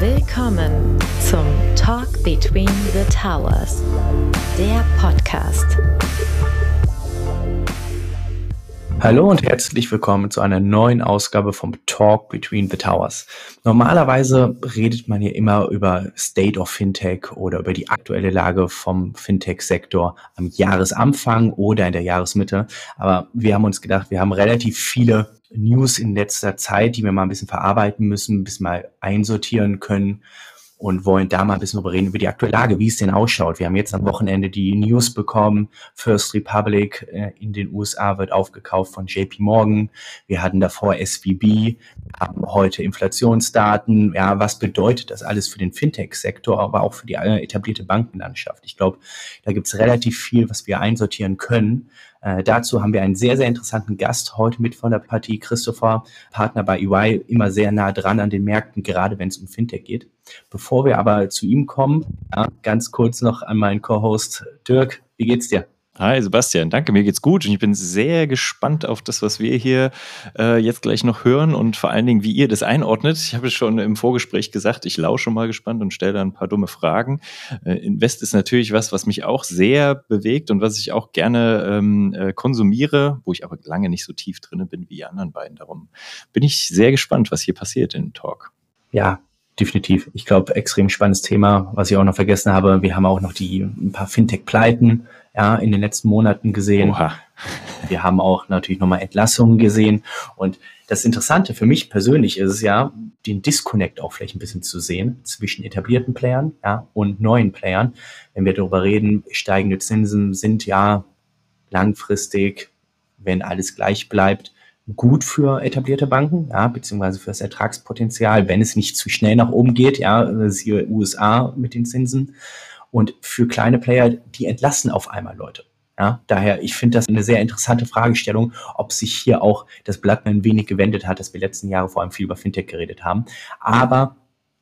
Willkommen zum Talk Between the Towers, der Podcast. Hallo und herzlich willkommen zu einer neuen Ausgabe vom Talk Between the Towers. Normalerweise redet man ja immer über State of Fintech oder über die aktuelle Lage vom Fintech-Sektor am Jahresanfang oder in der Jahresmitte. Aber wir haben uns gedacht, wir haben relativ viele News in letzter Zeit, die wir mal ein bisschen verarbeiten müssen, bis mal einsortieren können und wollen da mal ein bisschen drüber reden, über die aktuelle Lage, wie es denn ausschaut. Wir haben jetzt am Wochenende die News bekommen, First Republic äh, in den USA wird aufgekauft von JP Morgan. Wir hatten davor SVB, haben heute Inflationsdaten. Ja, was bedeutet das alles für den Fintech-Sektor, aber auch für die äh, etablierte Bankenlandschaft? Ich glaube, da gibt es relativ viel, was wir einsortieren können. Äh, dazu haben wir einen sehr, sehr interessanten Gast heute mit von der Partie, Christopher, Partner bei EY, immer sehr nah dran an den Märkten, gerade wenn es um Fintech geht. Bevor wir aber zu ihm kommen, ja, ganz kurz noch an meinen Co-Host Dirk. Wie geht's dir? Hi Sebastian, danke, mir geht's gut und ich bin sehr gespannt auf das, was wir hier äh, jetzt gleich noch hören und vor allen Dingen, wie ihr das einordnet. Ich habe es schon im Vorgespräch gesagt, ich lausche mal gespannt und stelle da ein paar dumme Fragen. Äh, Invest ist natürlich was, was mich auch sehr bewegt und was ich auch gerne ähm, äh, konsumiere, wo ich aber lange nicht so tief drin bin wie die anderen beiden. Darum bin ich sehr gespannt, was hier passiert in Talk. Ja, definitiv. Ich glaube, extrem spannendes Thema, was ich auch noch vergessen habe. Wir haben auch noch die ein paar Fintech-Pleiten ja, in den letzten Monaten gesehen. Oha. Wir haben auch natürlich nochmal Entlassungen gesehen. Und das Interessante für mich persönlich ist es ja, den Disconnect auch vielleicht ein bisschen zu sehen zwischen etablierten Playern ja, und neuen Playern. Wenn wir darüber reden, steigende Zinsen sind ja langfristig, wenn alles gleich bleibt, gut für etablierte Banken, ja, beziehungsweise für das Ertragspotenzial, wenn es nicht zu schnell nach oben geht, ja, siehe USA mit den Zinsen. Und für kleine Player, die entlassen auf einmal Leute. Ja, daher, ich finde das eine sehr interessante Fragestellung, ob sich hier auch das Blatt ein wenig gewendet hat, dass wir letzten Jahre vor allem viel über Fintech geredet haben. Aber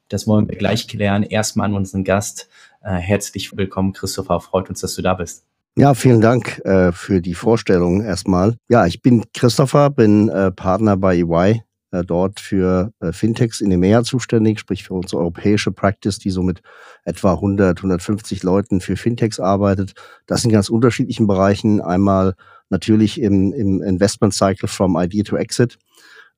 das wollen wir gleich klären. Erstmal an unseren Gast. Äh, herzlich willkommen, Christopher. Freut uns, dass du da bist. Ja, vielen Dank äh, für die Vorstellung erstmal. Ja, ich bin Christopher, bin äh, Partner bei EY dort für äh, Fintechs in EMEA zuständig, sprich für unsere europäische Practice, die so mit etwa 100, 150 Leuten für Fintechs arbeitet. Das in ganz unterschiedlichen Bereichen. Einmal natürlich im, im Investment Cycle from Idea to Exit.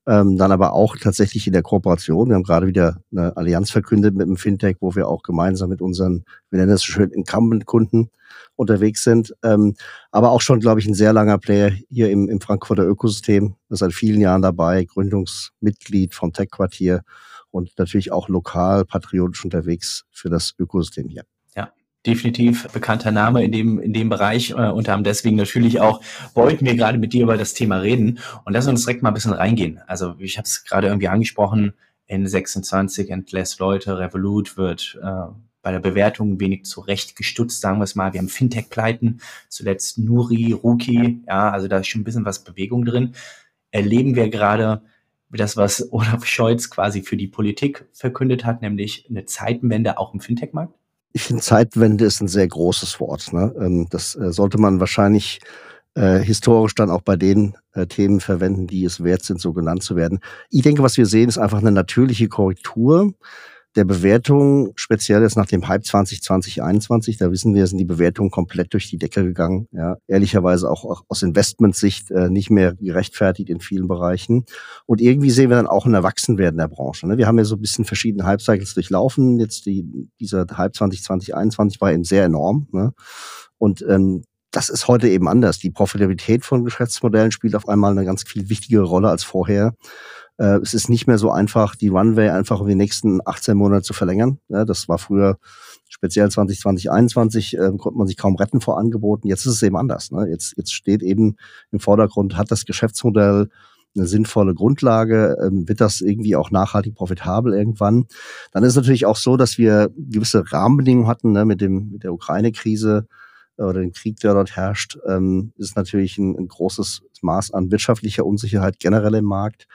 Ähm, dann aber auch tatsächlich in der Kooperation. Wir haben gerade wieder eine Allianz verkündet mit dem Fintech, wo wir auch gemeinsam mit unseren, wir nennen das schön, Incumbent-Kunden unterwegs sind. Ähm, aber auch schon, glaube ich, ein sehr langer Player hier im, im Frankfurter Ökosystem. Seit vielen Jahren dabei, Gründungsmitglied vom Tech-Quartier und natürlich auch lokal patriotisch unterwegs für das Ökosystem hier definitiv bekannter Name in dem, in dem Bereich äh, und haben deswegen natürlich auch, wollten wir gerade mit dir über das Thema reden und lass uns direkt mal ein bisschen reingehen. Also ich habe es gerade irgendwie angesprochen, N26 entlässt Leute, Revolut wird äh, bei der Bewertung wenig zurecht gestutzt, sagen wir es mal. Wir haben Fintech-Pleiten, zuletzt Nuri, Ruki, ja, also da ist schon ein bisschen was Bewegung drin. Erleben wir gerade das, was Olaf Scholz quasi für die Politik verkündet hat, nämlich eine Zeitenwende auch im Fintech-Markt? Ich finde, Zeitwende ist ein sehr großes Wort. Ne? Ähm, das äh, sollte man wahrscheinlich äh, historisch dann auch bei den äh, Themen verwenden, die es wert sind, so genannt zu werden. Ich denke, was wir sehen, ist einfach eine natürliche Korrektur der Bewertung, speziell jetzt nach dem Hype 2020, 2021, da wissen wir, sind die Bewertungen komplett durch die Decke gegangen. Ja, ehrlicherweise auch, aus Investmentsicht äh, nicht mehr gerechtfertigt in vielen Bereichen. Und irgendwie sehen wir dann auch ein Erwachsenwerden der Branche. Ne? Wir haben ja so ein bisschen verschiedene Hype-Cycles durchlaufen. Jetzt die, dieser Hype 2020, 2021 war eben sehr enorm. Ne? Und ähm, das ist heute eben anders. Die Profitabilität von Geschäftsmodellen spielt auf einmal eine ganz viel wichtigere Rolle als vorher. Äh, es ist nicht mehr so einfach, die Runway einfach um die nächsten 18 Monate zu verlängern. Ja, das war früher speziell 2020, 2021 äh, konnte man sich kaum retten vor Angeboten. Jetzt ist es eben anders. Ne? Jetzt, jetzt steht eben im Vordergrund, hat das Geschäftsmodell eine sinnvolle Grundlage, ähm, wird das irgendwie auch nachhaltig profitabel irgendwann. Dann ist es natürlich auch so, dass wir gewisse Rahmenbedingungen hatten ne, mit, dem, mit der Ukraine-Krise äh, oder dem Krieg, der dort herrscht, ähm, ist natürlich ein, ein großes Maß an wirtschaftlicher Unsicherheit generell im Markt.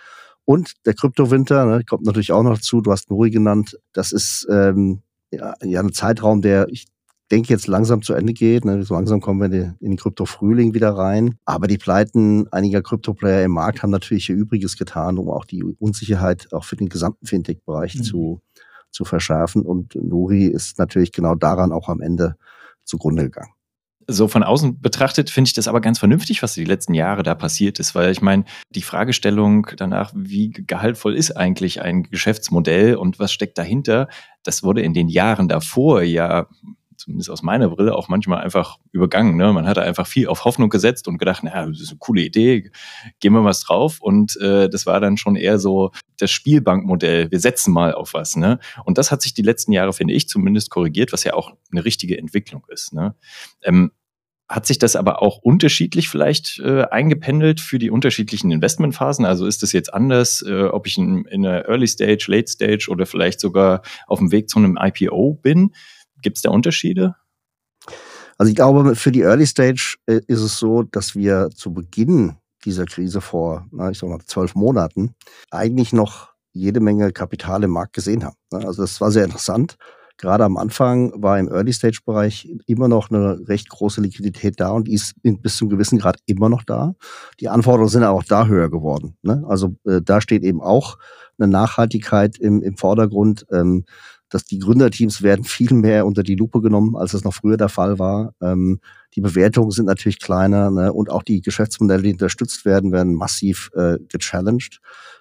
Und der Kryptowinter ne, kommt natürlich auch noch zu. Du hast Nuri genannt. Das ist ähm, ja, ja ein Zeitraum, der ich denke jetzt langsam zu Ende geht. Ne? So langsam kommen wir in den, in den Krypto-Frühling wieder rein. Aber die Pleiten einiger Krypto-Player im Markt haben natürlich ihr Übriges getan, um auch die Unsicherheit auch für den gesamten Fintech-Bereich mhm. zu, zu verschärfen. Und Nuri ist natürlich genau daran auch am Ende zugrunde gegangen so von außen betrachtet finde ich das aber ganz vernünftig, was die letzten Jahre da passiert ist, weil ich meine, die Fragestellung danach, wie gehaltvoll ist eigentlich ein Geschäftsmodell und was steckt dahinter, das wurde in den Jahren davor ja zumindest aus meiner Brille, auch manchmal einfach übergangen. Ne? Man hatte einfach viel auf Hoffnung gesetzt und gedacht, naja, das ist eine coole Idee, gehen wir was drauf. Und äh, das war dann schon eher so das Spielbankmodell, wir setzen mal auf was. Ne? Und das hat sich die letzten Jahre, finde ich, zumindest korrigiert, was ja auch eine richtige Entwicklung ist. Ne? Ähm, hat sich das aber auch unterschiedlich vielleicht äh, eingependelt für die unterschiedlichen Investmentphasen? Also ist das jetzt anders, äh, ob ich in, in einer Early Stage, Late Stage oder vielleicht sogar auf dem Weg zu einem IPO bin? Gibt es da Unterschiede? Also ich glaube, für die Early Stage äh, ist es so, dass wir zu Beginn dieser Krise vor, ich sag mal, zwölf Monaten eigentlich noch jede Menge Kapital im Markt gesehen haben. Ne? Also das war sehr interessant. Gerade am Anfang war im Early-Stage-Bereich immer noch eine recht große Liquidität da und die ist bis zum gewissen Grad immer noch da. Die Anforderungen sind auch da höher geworden. Ne? Also äh, da steht eben auch eine Nachhaltigkeit im, im Vordergrund. Ähm, dass die Gründerteams werden viel mehr unter die Lupe genommen, als es noch früher der Fall war. Ähm, die Bewertungen sind natürlich kleiner ne? und auch die Geschäftsmodelle, die unterstützt werden, werden massiv äh, gechallenged.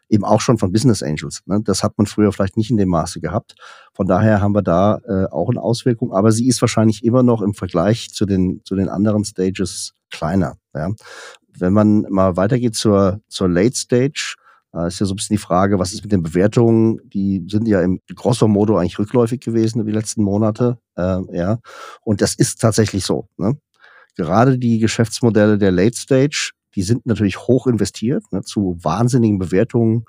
Eben auch schon von Business Angels. Ne? Das hat man früher vielleicht nicht in dem Maße gehabt. Von daher haben wir da äh, auch eine Auswirkung, aber sie ist wahrscheinlich immer noch im Vergleich zu den, zu den anderen Stages kleiner. Ja? Wenn man mal weitergeht zur, zur Late Stage, äh, ist ja so ein bisschen die Frage, was ist mit den Bewertungen? Die sind ja im grosso modo eigentlich rückläufig gewesen über die letzten Monate. Äh, ja. Und das ist tatsächlich so. Ne? Gerade die Geschäftsmodelle der Late Stage, die sind natürlich hoch investiert, ne, zu wahnsinnigen Bewertungen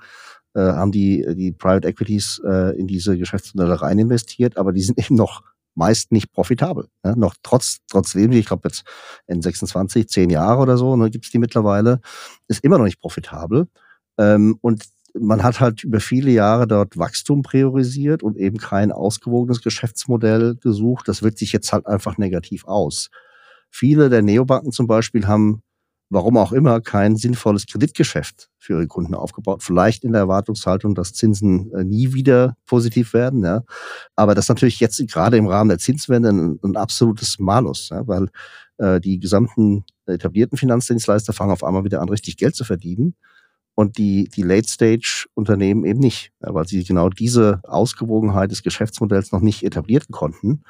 äh, haben die, die Private Equities äh, in diese Geschäftsmodelle rein investiert, aber die sind eben noch meist nicht profitabel. Ne? Noch trotz, trotzdem, ich glaube jetzt in 26, 10 Jahre oder so, ne, gibt es die mittlerweile, ist immer noch nicht profitabel. Ähm, und man hat halt über viele Jahre dort Wachstum priorisiert und eben kein ausgewogenes Geschäftsmodell gesucht. Das wirkt sich jetzt halt einfach negativ aus. Viele der Neobanken zum Beispiel haben, warum auch immer, kein sinnvolles Kreditgeschäft für ihre Kunden aufgebaut. Vielleicht in der Erwartungshaltung, dass Zinsen äh, nie wieder positiv werden. Ja. Aber das ist natürlich jetzt gerade im Rahmen der Zinswende ein, ein absolutes Malus, ja, weil äh, die gesamten etablierten Finanzdienstleister fangen auf einmal wieder an, richtig Geld zu verdienen und die, die Late-Stage-Unternehmen eben nicht, weil sie genau diese Ausgewogenheit des Geschäftsmodells noch nicht etablieren konnten.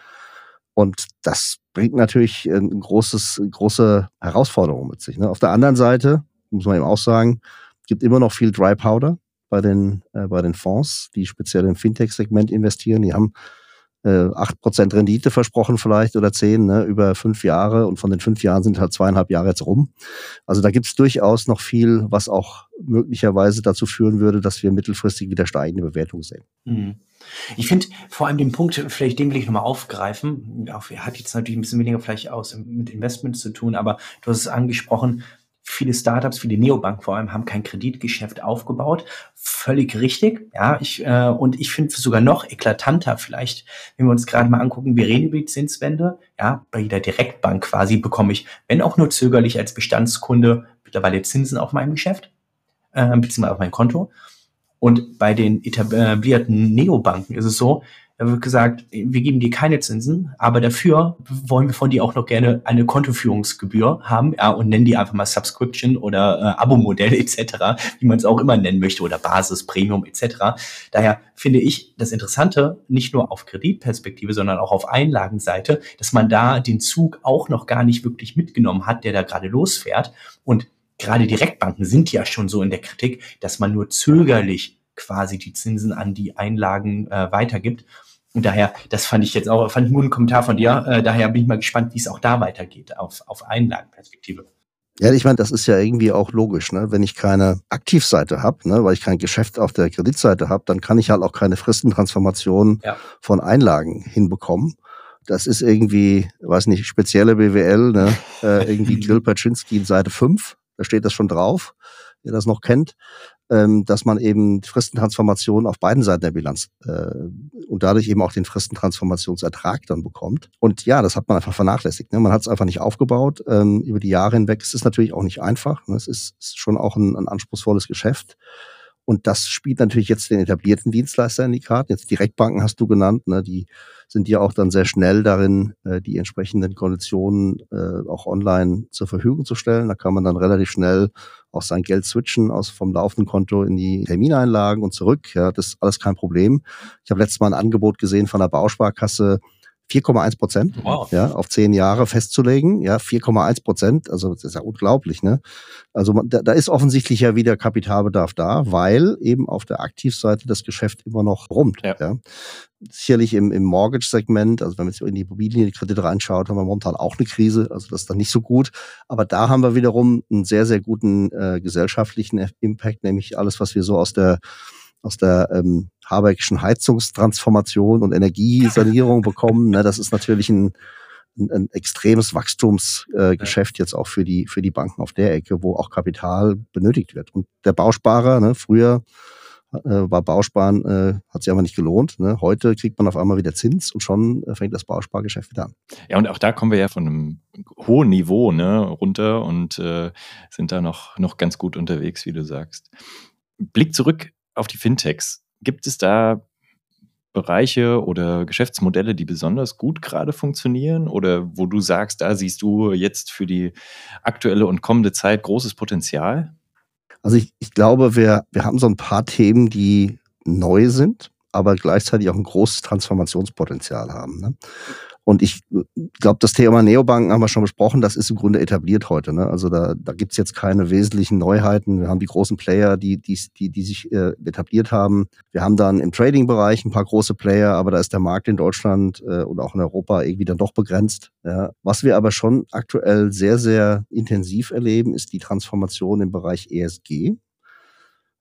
Und das bringt natürlich ein großes, große Herausforderung mit sich. Ne? Auf der anderen Seite, muss man eben auch sagen, gibt immer noch viel Dry Powder bei den, äh, bei den Fonds, die speziell im Fintech-Segment investieren. Die haben äh, acht Prozent Rendite versprochen vielleicht oder zehn ne, über fünf Jahre und von den fünf Jahren sind halt zweieinhalb Jahre jetzt rum. Also da gibt es durchaus noch viel, was auch möglicherweise dazu führen würde, dass wir mittelfristig wieder steigende Bewertungen sehen. Mhm. Ich finde vor allem den Punkt, vielleicht den will ich nochmal aufgreifen. Er hat jetzt natürlich ein bisschen weniger vielleicht aus mit Investments zu tun, aber du hast es angesprochen, viele Startups, viele Neobanken vor allem haben kein Kreditgeschäft aufgebaut. Völlig richtig. Ja, ich, äh, und ich finde es sogar noch eklatanter vielleicht, wenn wir uns gerade mal angucken, wir reden über die Zinswende. Ja, bei jeder Direktbank quasi bekomme ich, wenn auch nur zögerlich als Bestandskunde, mittlerweile Zinsen auf meinem Geschäft, äh, beziehungsweise auf mein Konto. Und bei den etablierten Neobanken ist es so, da wird gesagt, wir geben dir keine Zinsen, aber dafür wollen wir von dir auch noch gerne eine Kontoführungsgebühr haben ja, und nennen die einfach mal Subscription oder äh, Abo-Modell etc., wie man es auch immer nennen möchte, oder Basis, Premium etc. Daher finde ich das Interessante, nicht nur auf Kreditperspektive, sondern auch auf Einlagenseite, dass man da den Zug auch noch gar nicht wirklich mitgenommen hat, der da gerade losfährt. Und gerade Direktbanken sind ja schon so in der Kritik, dass man nur zögerlich quasi die Zinsen an die Einlagen äh, weitergibt. Und daher, das fand ich jetzt auch, fand ich einen guten Kommentar von dir. Äh, daher bin ich mal gespannt, wie es auch da weitergeht, auf, auf Einlagenperspektive. Ja, ich meine, das ist ja irgendwie auch logisch, ne? Wenn ich keine Aktivseite habe, ne, weil ich kein Geschäft auf der Kreditseite habe, dann kann ich halt auch keine Fristentransformation ja. von Einlagen hinbekommen. Das ist irgendwie, weiß nicht, spezielle BWL, ne? äh, irgendwie Grill Paczynski in Seite 5, da steht das schon drauf, wer das noch kennt ähm, dass man eben Fristentransformation auf beiden Seiten der Bilanz äh, und dadurch eben auch den Fristentransformationsertrag dann bekommt. Und ja, das hat man einfach vernachlässigt. Ne? Man hat es einfach nicht aufgebaut ähm, über die Jahre hinweg. Es ist natürlich auch nicht einfach. Ne? Es ist, schon auch ein, ein anspruchsvolles Geschäft. Und das spielt natürlich jetzt den etablierten Dienstleister in die Karten. Jetzt Direktbanken hast du genannt, ne? die sind ja auch dann sehr schnell darin, äh, die entsprechenden Konditionen äh, auch online zur Verfügung zu stellen. Da kann man dann relativ schnell auch sein Geld switchen aus vom laufenden Konto in die Termineinlagen und zurück. Ja, das ist alles kein Problem. Ich habe letztes Mal ein Angebot gesehen von der Bausparkasse, 4,1 Prozent wow. ja, auf zehn Jahre festzulegen. Ja, 4,1 Prozent, also das ist ja unglaublich. Ne? Also man, da, da ist offensichtlich ja wieder Kapitalbedarf da, weil eben auf der Aktivseite das Geschäft immer noch rummt. Ja. ja. Sicherlich im, im Mortgage-Segment, also wenn man jetzt in die Immobilienkredite reinschaut, haben wir momentan auch eine Krise, also das ist dann nicht so gut. Aber da haben wir wiederum einen sehr, sehr guten äh, gesellschaftlichen Impact, nämlich alles, was wir so aus der aus der ähm, Habeckschen Heizungstransformation und Energiesanierung bekommen. Ne, das ist natürlich ein, ein, ein extremes Wachstumsgeschäft äh, jetzt auch für die, für die Banken auf der Ecke, wo auch Kapital benötigt wird. Und der Bausparer, ne, früher äh, war Bausparen, äh, hat sich aber nicht gelohnt. Ne? Heute kriegt man auf einmal wieder Zins und schon äh, fängt das Bauspargeschäft wieder an. Ja, und auch da kommen wir ja von einem hohen Niveau ne, runter und äh, sind da noch, noch ganz gut unterwegs, wie du sagst. Blick zurück auf die Fintechs. Gibt es da Bereiche oder Geschäftsmodelle, die besonders gut gerade funktionieren oder wo du sagst, da siehst du jetzt für die aktuelle und kommende Zeit großes Potenzial? Also ich, ich glaube, wir, wir haben so ein paar Themen, die neu sind, aber gleichzeitig auch ein großes Transformationspotenzial haben. Ne? Und ich glaube, das Thema Neobanken haben wir schon besprochen, das ist im Grunde etabliert heute. Ne? Also da, da gibt's jetzt keine wesentlichen Neuheiten. Wir haben die großen Player, die, die, die, die sich äh, etabliert haben. Wir haben dann im Trading-Bereich ein paar große Player, aber da ist der Markt in Deutschland äh, und auch in Europa irgendwie dann doch begrenzt. Ja? Was wir aber schon aktuell sehr, sehr intensiv erleben, ist die Transformation im Bereich ESG.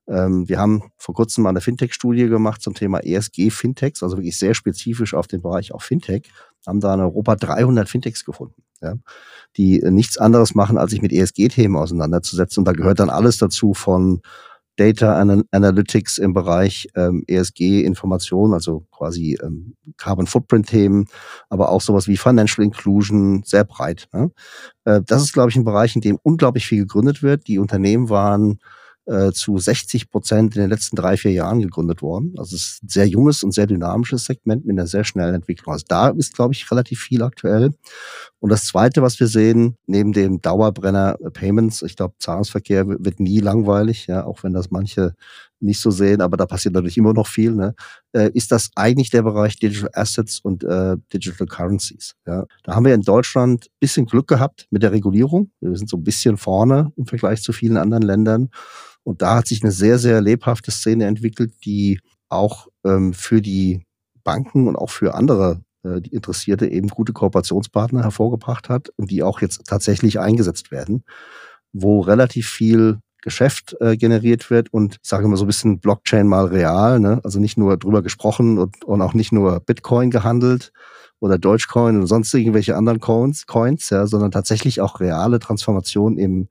Ähm, wir haben vor kurzem mal eine Fintech-Studie gemacht zum Thema ESG-Fintechs, also wirklich sehr spezifisch auf den Bereich auch Fintech haben da in Europa 300 Fintechs gefunden, ja, die nichts anderes machen, als sich mit ESG-Themen auseinanderzusetzen. Und da gehört dann alles dazu von Data Analytics im Bereich ähm, ESG-Information, also quasi ähm, Carbon Footprint-Themen, aber auch sowas wie Financial Inclusion, sehr breit. Ne? Äh, das ist, glaube ich, ein Bereich, in dem unglaublich viel gegründet wird. Die Unternehmen waren äh, zu 60 Prozent in den letzten drei, vier Jahren gegründet worden. Also es ist ein sehr junges und sehr dynamisches Segment mit einer sehr schnellen Entwicklung. Also da ist, glaube ich, relativ viel aktuell. Und das Zweite, was wir sehen, neben dem Dauerbrenner Payments, ich glaube, Zahlungsverkehr wird nie langweilig, ja, auch wenn das manche nicht so sehen, aber da passiert natürlich immer noch viel, ne, äh, ist das eigentlich der Bereich Digital Assets und äh, Digital Currencies. Ja. Da haben wir in Deutschland bisschen Glück gehabt mit der Regulierung. Wir sind so ein bisschen vorne im Vergleich zu vielen anderen Ländern. Und da hat sich eine sehr, sehr lebhafte Szene entwickelt, die auch ähm, für die Banken und auch für andere äh, Interessierte eben gute Kooperationspartner hervorgebracht hat und die auch jetzt tatsächlich eingesetzt werden, wo relativ viel Geschäft äh, generiert wird und ich sage immer so ein bisschen Blockchain mal real, ne? also nicht nur drüber gesprochen und, und auch nicht nur Bitcoin gehandelt oder Dogecoin oder sonst irgendwelche anderen Coins, Coins ja, sondern tatsächlich auch reale Transformation im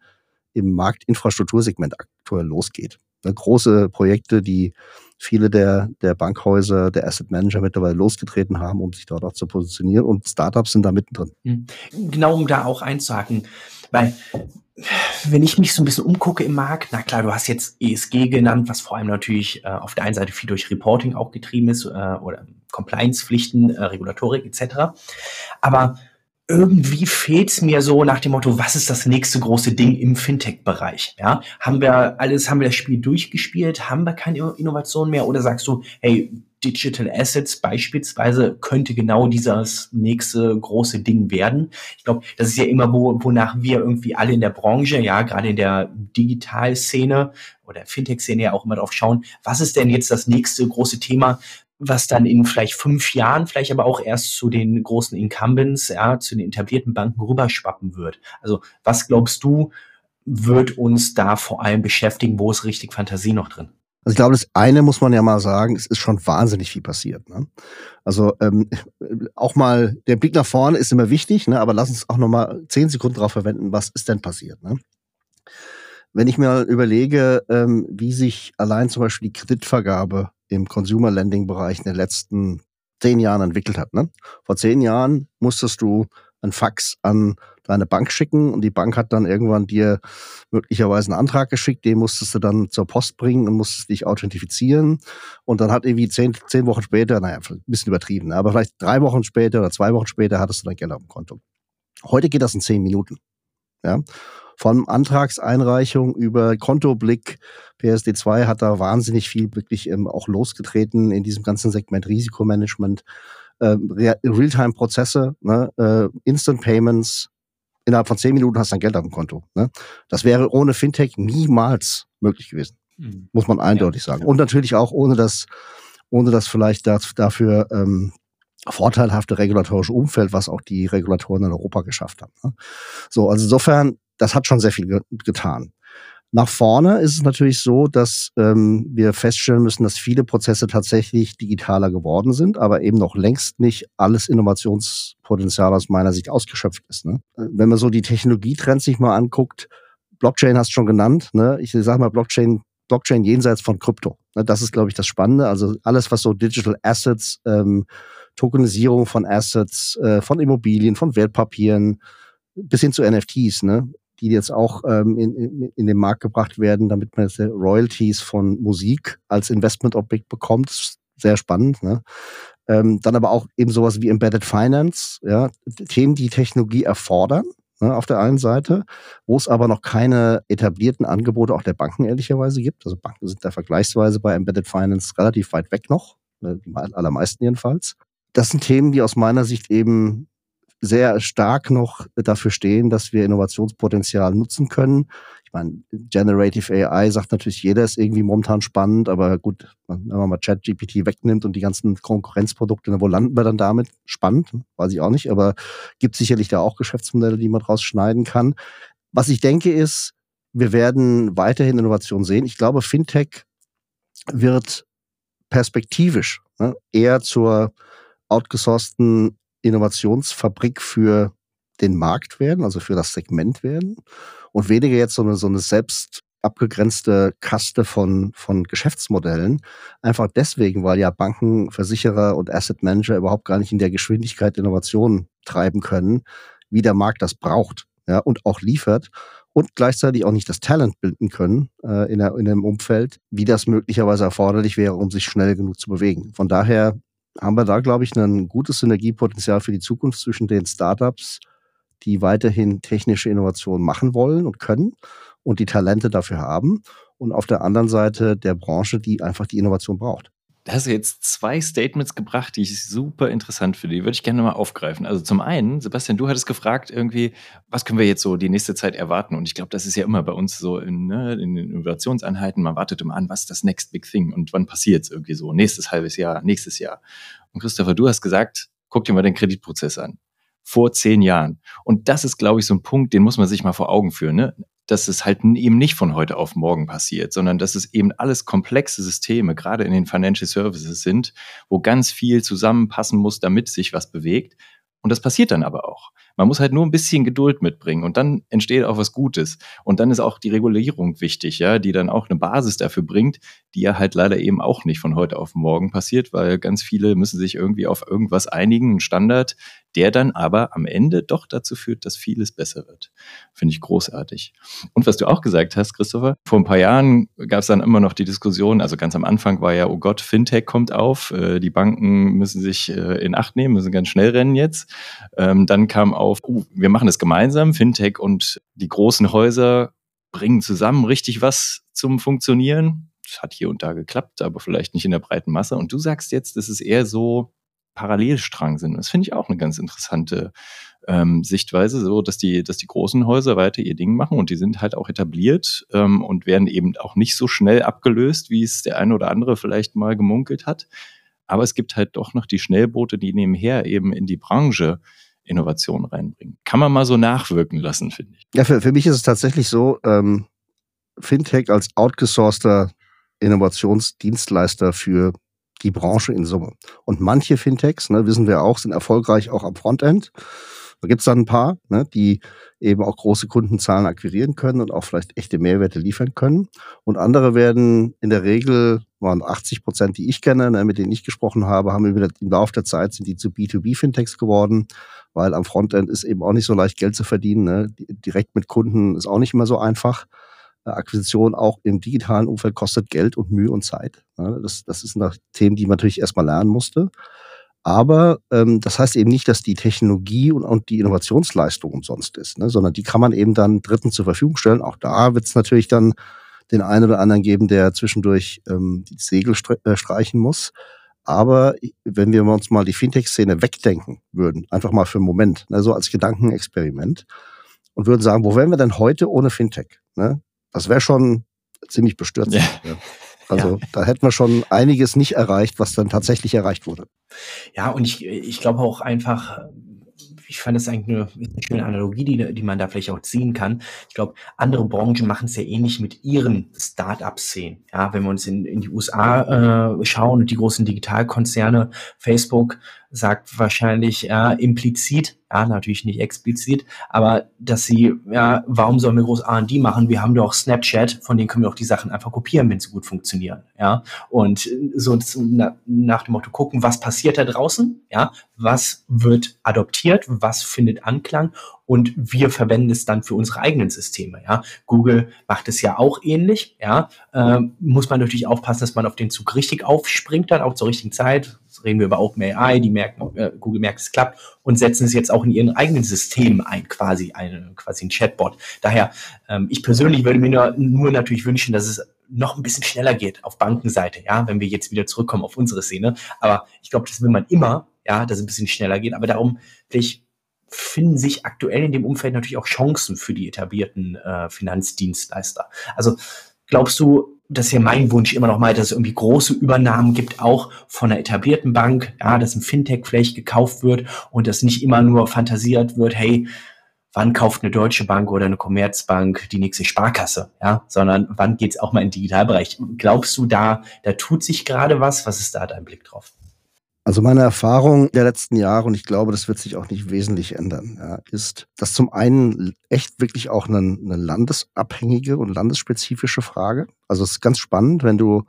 im Marktinfrastruktursegment aktuell losgeht. Ne, große Projekte, die viele der, der Bankhäuser, der Asset Manager mittlerweile losgetreten haben, um sich dort auch zu positionieren. Und Startups sind da mittendrin. Hm. Genau, um da auch einzuhaken. Weil wenn ich mich so ein bisschen umgucke im Markt, na klar, du hast jetzt ESG genannt, was vor allem natürlich äh, auf der einen Seite viel durch Reporting auch getrieben ist äh, oder Compliance-Pflichten, äh, Regulatorik etc. Aber irgendwie fehlt's mir so nach dem Motto, was ist das nächste große Ding im Fintech-Bereich? Ja, haben wir alles, haben wir das Spiel durchgespielt? Haben wir keine Innovation mehr? Oder sagst du, hey, Digital Assets beispielsweise könnte genau dieses nächste große Ding werden. Ich glaube, das ist ja immer, wo, wonach wir irgendwie alle in der Branche, ja, gerade in der Digital-Szene oder Fintech-Szene ja auch immer drauf schauen, was ist denn jetzt das nächste große Thema, was dann in vielleicht fünf Jahren vielleicht aber auch erst zu den großen Incumbents, ja, zu den etablierten Banken rüberschwappen wird. Also was glaubst du, wird uns da vor allem beschäftigen? Wo ist richtig Fantasie noch drin? Also ich glaube, das eine muss man ja mal sagen, es ist schon wahnsinnig viel passiert. Ne? Also ähm, auch mal der Blick nach vorne ist immer wichtig, ne? aber lass uns auch noch mal zehn Sekunden darauf verwenden, was ist denn passiert. Ne? Wenn ich mir überlege, ähm, wie sich allein zum Beispiel die Kreditvergabe im Consumer Lending Bereich in den letzten zehn Jahren entwickelt hat. Ne? Vor zehn Jahren musstest du ein Fax an deine Bank schicken und die Bank hat dann irgendwann dir möglicherweise einen Antrag geschickt, den musstest du dann zur Post bringen und musstest dich authentifizieren und dann hat irgendwie zehn, zehn Wochen später, naja, ein bisschen übertrieben, aber vielleicht drei Wochen später oder zwei Wochen später hattest du dein Geld auf dem Konto. Heute geht das in zehn Minuten. Ja. Von Antragseinreichung über Kontoblick, PSD2 hat da wahnsinnig viel wirklich ähm, auch losgetreten in diesem ganzen Segment Risikomanagement, äh, Realtime-Prozesse, ne, äh, Instant Payments, innerhalb von zehn Minuten hast du dein Geld auf dem Konto. Ne? Das wäre ohne Fintech niemals möglich gewesen. Mhm. Muss man eindeutig ja. sagen. Und natürlich auch ohne das, ohne das vielleicht das, dafür ähm, vorteilhafte regulatorische Umfeld, was auch die Regulatoren in Europa geschafft haben. Ne? So, also insofern, das hat schon sehr viel ge getan. Nach vorne ist es natürlich so, dass ähm, wir feststellen müssen, dass viele Prozesse tatsächlich digitaler geworden sind, aber eben noch längst nicht alles Innovationspotenzial aus meiner Sicht ausgeschöpft ist. Ne? Wenn man so die Technologietrends sich mal anguckt, Blockchain hast du schon genannt, ne? ich sage mal Blockchain, Blockchain jenseits von Krypto. Ne? Das ist, glaube ich, das Spannende. Also alles, was so Digital Assets, ähm, Tokenisierung von Assets, äh, von Immobilien, von Wertpapieren, bis hin zu NFTs, ne? Die jetzt auch ähm, in, in, in den Markt gebracht werden, damit man jetzt Royalties von Musik als Investmentobjekt bekommt. Sehr spannend. Ne? Ähm, dann aber auch eben sowas wie Embedded Finance, ja, Themen, die Technologie erfordern, ne, auf der einen Seite, wo es aber noch keine etablierten Angebote auch der Banken ehrlicherweise gibt. Also Banken sind da vergleichsweise bei Embedded Finance relativ weit weg noch, ne, die allermeisten jedenfalls. Das sind Themen, die aus meiner Sicht eben sehr stark noch dafür stehen, dass wir Innovationspotenzial nutzen können. Ich meine, Generative AI sagt natürlich jeder, ist irgendwie momentan spannend, aber gut, wenn man mal ChatGPT wegnimmt und die ganzen Konkurrenzprodukte, wo landen wir dann damit? Spannend, weiß ich auch nicht, aber gibt sicherlich da auch Geschäftsmodelle, die man draus schneiden kann. Was ich denke ist, wir werden weiterhin Innovation sehen. Ich glaube, Fintech wird perspektivisch ne, eher zur outgesourcten Innovationsfabrik für den Markt werden, also für das Segment werden und weniger jetzt so eine, so eine selbst abgegrenzte Kaste von, von Geschäftsmodellen. Einfach deswegen, weil ja Banken, Versicherer und Asset Manager überhaupt gar nicht in der Geschwindigkeit Innovation treiben können, wie der Markt das braucht ja, und auch liefert und gleichzeitig auch nicht das Talent bilden können äh, in, der, in dem Umfeld, wie das möglicherweise erforderlich wäre, um sich schnell genug zu bewegen. Von daher haben wir da, glaube ich, ein gutes Synergiepotenzial für die Zukunft zwischen den Startups, die weiterhin technische Innovationen machen wollen und können und die Talente dafür haben. Und auf der anderen Seite der Branche, die einfach die Innovation braucht. Da hast du jetzt zwei Statements gebracht, die ich super interessant finde. Die würde ich gerne mal aufgreifen. Also zum einen, Sebastian, du hattest gefragt irgendwie, was können wir jetzt so die nächste Zeit erwarten? Und ich glaube, das ist ja immer bei uns so in, ne, in den Innovationseinheiten. Man wartet immer an, was ist das next big thing? Und wann passiert es irgendwie so? Nächstes halbes Jahr, nächstes Jahr. Und Christopher, du hast gesagt, guck dir mal den Kreditprozess an vor zehn Jahren. Und das ist, glaube ich, so ein Punkt, den muss man sich mal vor Augen führen. Ne? Dass es halt eben nicht von heute auf morgen passiert, sondern dass es eben alles komplexe Systeme, gerade in den Financial Services sind, wo ganz viel zusammenpassen muss, damit sich was bewegt. Und das passiert dann aber auch. Man muss halt nur ein bisschen Geduld mitbringen und dann entsteht auch was Gutes. Und dann ist auch die Regulierung wichtig, ja, die dann auch eine Basis dafür bringt, die ja halt leider eben auch nicht von heute auf morgen passiert, weil ganz viele müssen sich irgendwie auf irgendwas einigen, einen Standard, der dann aber am Ende doch dazu führt, dass vieles besser wird. Finde ich großartig. Und was du auch gesagt hast, Christopher, vor ein paar Jahren gab es dann immer noch die Diskussion, also ganz am Anfang war ja, oh Gott, Fintech kommt auf, äh, die Banken müssen sich äh, in Acht nehmen, müssen ganz schnell rennen jetzt. Ähm, dann kam auf, uh, wir machen es gemeinsam, Fintech und die großen Häuser bringen zusammen richtig was zum Funktionieren. Das hat hier und da geklappt, aber vielleicht nicht in der breiten Masse. Und du sagst jetzt, das ist eher so, Parallelstrang sind. Das finde ich auch eine ganz interessante ähm, Sichtweise, so dass die, dass die großen Häuser weiter ihr Ding machen und die sind halt auch etabliert ähm, und werden eben auch nicht so schnell abgelöst, wie es der eine oder andere vielleicht mal gemunkelt hat. Aber es gibt halt doch noch die Schnellboote, die nebenher eben in die Branche Innovation reinbringen. Kann man mal so nachwirken lassen, finde ich. Ja, für, für mich ist es tatsächlich so, ähm, Fintech als outgesourceter Innovationsdienstleister für die Branche in Summe. Und manche Fintechs, ne, wissen wir auch, sind erfolgreich auch am Frontend. Da gibt es dann ein paar, ne, die eben auch große Kundenzahlen akquirieren können und auch vielleicht echte Mehrwerte liefern können. Und andere werden in der Regel, waren 80 Prozent, die ich kenne, ne, mit denen ich gesprochen habe, haben im Laufe der Zeit sind die zu B2B-Fintechs geworden, weil am Frontend ist eben auch nicht so leicht Geld zu verdienen. Ne. Direkt mit Kunden ist auch nicht immer so einfach. Akquisition auch im digitalen Umfeld kostet Geld und Mühe und Zeit. Das, das sind Themen, die man natürlich erstmal lernen musste. Aber ähm, das heißt eben nicht, dass die Technologie und, und die Innovationsleistung umsonst ist, ne? sondern die kann man eben dann Dritten zur Verfügung stellen. Auch da wird es natürlich dann den einen oder anderen geben, der zwischendurch ähm, die Segel äh, streichen muss. Aber wenn wir uns mal die Fintech-Szene wegdenken würden, einfach mal für einen Moment, ne, so als Gedankenexperiment, und würden sagen, wo wären wir denn heute ohne Fintech? Ne? Das wäre schon ziemlich bestürzend. Ja. Ja. Also ja. da hätten wir schon einiges nicht erreicht, was dann tatsächlich erreicht wurde. Ja, und ich, ich glaube auch einfach, ich fand das eigentlich eine, eine schöne Analogie, die, die man da vielleicht auch ziehen kann. Ich glaube, andere Branchen machen es ja ähnlich mit ihren Start-up-Szenen. Ja, wenn wir uns in, in die USA äh, schauen und die großen Digitalkonzerne, Facebook, sagt wahrscheinlich ja, implizit, ja, natürlich nicht explizit, aber dass sie, ja, warum sollen wir groß R&D machen? Wir haben doch Snapchat, von denen können wir auch die Sachen einfach kopieren, wenn sie gut funktionieren, ja. Und so nach dem Motto gucken, was passiert da draußen, ja, was wird adoptiert, was findet Anklang und wir verwenden es dann für unsere eigenen Systeme. Ja, Google macht es ja auch ähnlich. Ja, ähm, muss man natürlich aufpassen, dass man auf den Zug richtig aufspringt, dann auch zur richtigen Zeit. Reden wir über OpenAI, die merken, äh, Google merkt, es klappt und setzen es jetzt auch in ihren eigenen Systemen ein, quasi eine, quasi ein Chatbot. Daher, ähm, ich persönlich würde mir nur, nur natürlich wünschen, dass es noch ein bisschen schneller geht auf Bankenseite, ja, wenn wir jetzt wieder zurückkommen auf unsere Szene. Aber ich glaube, das will man immer, ja, dass es ein bisschen schneller geht. Aber darum, vielleicht finden sich aktuell in dem Umfeld natürlich auch Chancen für die etablierten äh, Finanzdienstleister. Also glaubst du, das ist ja mein Wunsch immer noch mal, dass es irgendwie große Übernahmen gibt, auch von einer etablierten Bank, ja, dass ein Fintech vielleicht gekauft wird und dass nicht immer nur fantasiert wird, hey, wann kauft eine Deutsche Bank oder eine Commerzbank die nächste Sparkasse, ja, sondern wann geht's auch mal in den Digitalbereich? Glaubst du da, da tut sich gerade was? Was ist da dein Blick drauf? Also meine Erfahrung der letzten Jahre, und ich glaube, das wird sich auch nicht wesentlich ändern, ja, ist, dass zum einen echt wirklich auch eine, eine, landesabhängige und landesspezifische Frage. Also es ist ganz spannend, wenn du,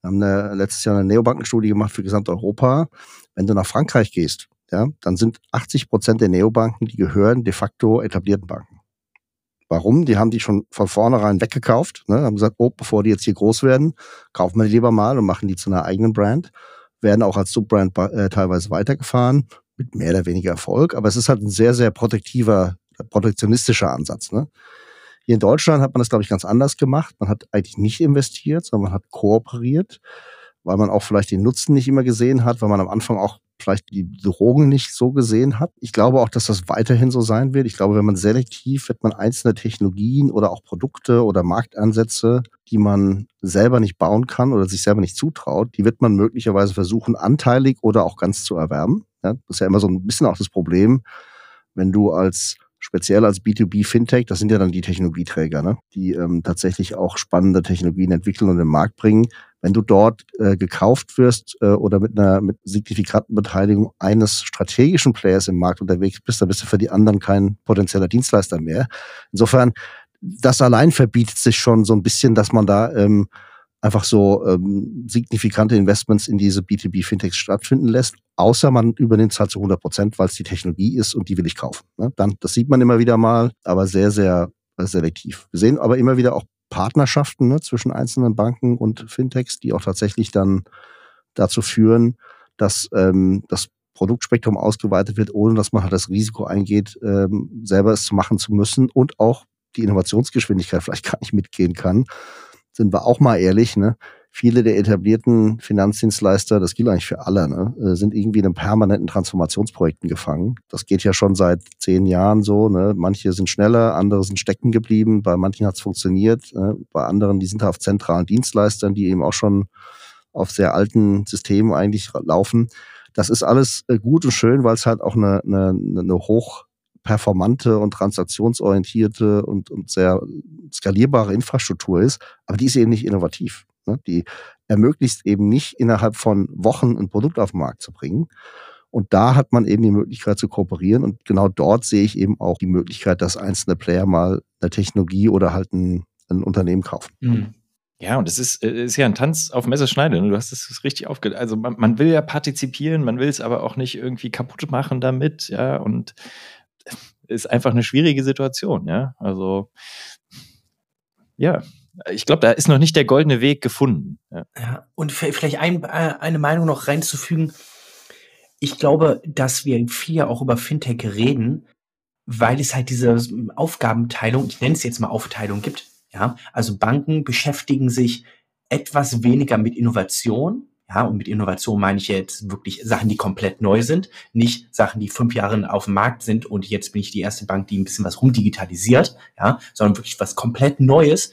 wir haben eine, letztes Jahr eine Neobankenstudie gemacht für Gesamteuropa. Wenn du nach Frankreich gehst, ja, dann sind 80 Prozent der Neobanken, die gehören de facto etablierten Banken. Warum? Die haben die schon von vornherein weggekauft, ne, haben gesagt, oh, bevor die jetzt hier groß werden, kaufen wir die lieber mal und machen die zu einer eigenen Brand werden auch als Subbrand äh, teilweise weitergefahren, mit mehr oder weniger Erfolg. Aber es ist halt ein sehr, sehr protektiver, protektionistischer Ansatz. Ne? Hier in Deutschland hat man das, glaube ich, ganz anders gemacht. Man hat eigentlich nicht investiert, sondern man hat kooperiert, weil man auch vielleicht den Nutzen nicht immer gesehen hat, weil man am Anfang auch vielleicht die Drogen nicht so gesehen hat. Ich glaube auch, dass das weiterhin so sein wird. Ich glaube, wenn man selektiv, wird man einzelne Technologien oder auch Produkte oder Marktansätze, die man selber nicht bauen kann oder sich selber nicht zutraut, die wird man möglicherweise versuchen, anteilig oder auch ganz zu erwerben. Ja, das ist ja immer so ein bisschen auch das Problem, wenn du als speziell als B2B Fintech, das sind ja dann die Technologieträger, ne? die ähm, tatsächlich auch spannende Technologien entwickeln und in den Markt bringen. Wenn du dort äh, gekauft wirst äh, oder mit einer mit signifikanten Beteiligung eines strategischen Players im Markt unterwegs bist, dann bist du für die anderen kein potenzieller Dienstleister mehr. Insofern, das allein verbietet sich schon so ein bisschen, dass man da ähm, einfach so ähm, signifikante Investments in diese B2B-Fintechs stattfinden lässt, außer man übernimmt es halt zu 100 Prozent, weil es die Technologie ist und die will ich kaufen. Ne? Dann, das sieht man immer wieder mal, aber sehr, sehr selektiv. Wir sehen aber immer wieder auch Partnerschaften ne, zwischen einzelnen Banken und Fintechs, die auch tatsächlich dann dazu führen, dass ähm, das Produktspektrum ausgeweitet wird, ohne dass man halt das Risiko eingeht, ähm, selber es machen zu müssen und auch die Innovationsgeschwindigkeit vielleicht gar nicht mitgehen kann. Sind wir auch mal ehrlich, ne? Viele der etablierten Finanzdienstleister, das gilt eigentlich für alle, ne, äh, sind irgendwie in einem permanenten Transformationsprojekten gefangen. Das geht ja schon seit zehn Jahren so. Ne? Manche sind schneller, andere sind stecken geblieben, bei manchen hat es funktioniert, ne? bei anderen, die sind auf zentralen Dienstleistern, die eben auch schon auf sehr alten Systemen eigentlich laufen. Das ist alles äh, gut und schön, weil es halt auch eine, eine, eine hoch performante und transaktionsorientierte und, und sehr skalierbare Infrastruktur ist, aber die ist eben nicht innovativ. Ne? Die ermöglicht eben nicht innerhalb von Wochen ein Produkt auf den Markt zu bringen. Und da hat man eben die Möglichkeit zu kooperieren. Und genau dort sehe ich eben auch die Möglichkeit, dass einzelne Player mal eine Technologie oder halt ein, ein Unternehmen kaufen. Mhm. Ja, und es ist, äh, ist ja ein Tanz auf Messerschneide. Ne? Du hast es richtig aufge... Also man, man, will ja partizipieren, man will es aber auch nicht irgendwie kaputt machen damit, ja. Und ist einfach eine schwierige Situation, ja. Also ja, ich glaube, da ist noch nicht der goldene Weg gefunden. Ja, ja und vielleicht ein, äh, eine Meinung noch reinzufügen. Ich glaube, dass wir viel auch über Fintech reden, weil es halt diese Aufgabenteilung, ich nenne es jetzt mal Aufteilung gibt. Ja, also Banken beschäftigen sich etwas weniger mit Innovation. Ja, und mit Innovation meine ich jetzt wirklich Sachen, die komplett neu sind, nicht Sachen, die fünf Jahre auf dem Markt sind und jetzt bin ich die erste Bank, die ein bisschen was rumdigitalisiert, ja, sondern wirklich was komplett Neues.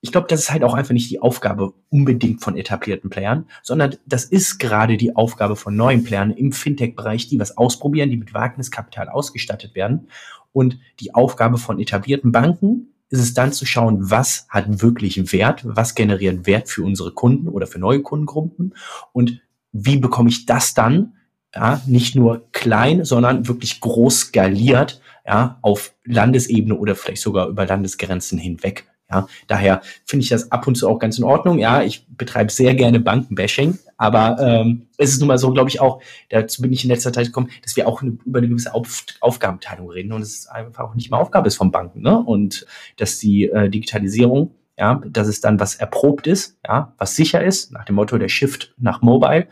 Ich glaube, das ist halt auch einfach nicht die Aufgabe unbedingt von etablierten Playern, sondern das ist gerade die Aufgabe von neuen Playern im Fintech-Bereich, die was ausprobieren, die mit Wagniskapital ausgestattet werden. Und die Aufgabe von etablierten Banken ist es dann zu schauen, was hat wirklich Wert, was generiert Wert für unsere Kunden oder für neue Kundengruppen und wie bekomme ich das dann ja, nicht nur klein, sondern wirklich groß skaliert ja, auf Landesebene oder vielleicht sogar über Landesgrenzen hinweg ja, daher finde ich das ab und zu auch ganz in Ordnung. Ja, ich betreibe sehr gerne Bankenbashing, aber ähm, es ist nun mal so, glaube ich, auch, dazu bin ich in letzter Zeit gekommen, dass wir auch eine, über eine gewisse Auf Aufgabenteilung reden und es ist einfach auch nicht mehr Aufgabe ist von Banken, ne? Und dass die äh, Digitalisierung, ja, dass es dann was erprobt ist, ja, was sicher ist, nach dem Motto der Shift nach Mobile.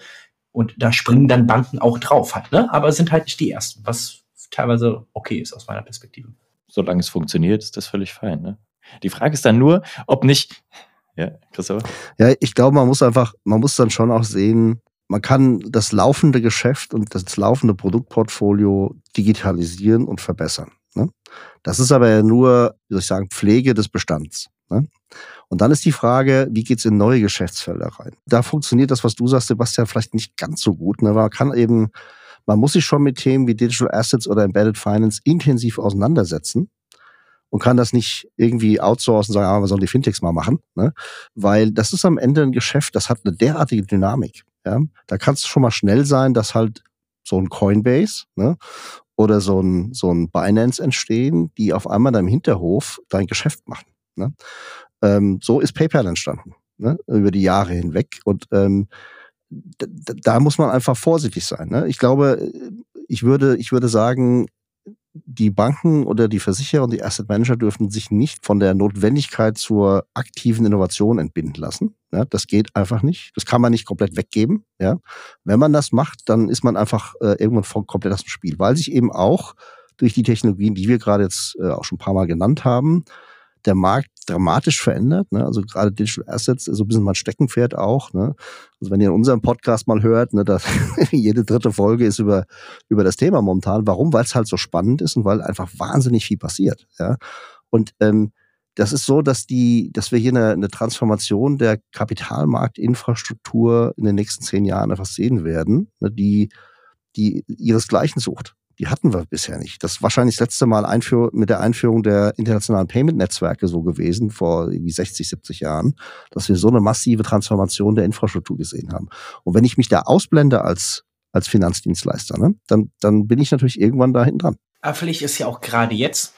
Und da springen dann Banken auch drauf halt, ne? Aber sind halt nicht die ersten, was teilweise okay ist aus meiner Perspektive. Solange es funktioniert, ist das völlig fein, ne? Die Frage ist dann nur, ob nicht. Ja, Christopher? Ja, ich glaube, man muss einfach, man muss dann schon auch sehen, man kann das laufende Geschäft und das laufende Produktportfolio digitalisieren und verbessern. Ne? Das ist aber ja nur, wie soll ich sagen, Pflege des Bestands. Ne? Und dann ist die Frage, wie geht's in neue Geschäftsfelder rein? Da funktioniert das, was du sagst, Sebastian, vielleicht nicht ganz so gut. Ne? Man kann eben, man muss sich schon mit Themen wie Digital Assets oder Embedded Finance intensiv auseinandersetzen und kann das nicht irgendwie outsourcen und sagen, ah, wir sollen die Fintechs mal machen, ne? weil das ist am Ende ein Geschäft, das hat eine derartige Dynamik. Ja? Da kann es schon mal schnell sein, dass halt so ein Coinbase ne? oder so ein, so ein Binance entstehen, die auf einmal da im Hinterhof dein Geschäft machen. Ne? Ähm, so ist PayPal entstanden, ne? über die Jahre hinweg. Und ähm, da muss man einfach vorsichtig sein. Ne? Ich glaube, ich würde, ich würde sagen, die Banken oder die Versicherer und die Asset Manager dürfen sich nicht von der Notwendigkeit zur aktiven Innovation entbinden lassen. Ja, das geht einfach nicht. Das kann man nicht komplett weggeben. Ja. Wenn man das macht, dann ist man einfach äh, irgendwann komplett aus dem Spiel, weil sich eben auch durch die Technologien, die wir gerade jetzt äh, auch schon ein paar Mal genannt haben, der Markt dramatisch verändert. Ne? Also gerade Digital Assets ist so ein bisschen mein Steckenpferd auch. Ne? Also wenn ihr in unserem Podcast mal hört, ne, dass jede dritte Folge ist über, über das Thema momentan. Warum? Weil es halt so spannend ist und weil einfach wahnsinnig viel passiert. Ja? Und ähm, das ist so, dass die, dass wir hier eine, eine Transformation der Kapitalmarktinfrastruktur in den nächsten zehn Jahren einfach sehen werden, ne, die, die ihresgleichen sucht die hatten wir bisher nicht. Das ist wahrscheinlich das letzte Mal Einführ mit der Einführung der internationalen Payment-Netzwerke so gewesen, vor irgendwie 60, 70 Jahren, dass wir so eine massive Transformation der Infrastruktur gesehen haben. Und wenn ich mich da ausblende als, als Finanzdienstleister, ne, dann, dann bin ich natürlich irgendwann da hinten dran. Aber ist ja auch gerade jetzt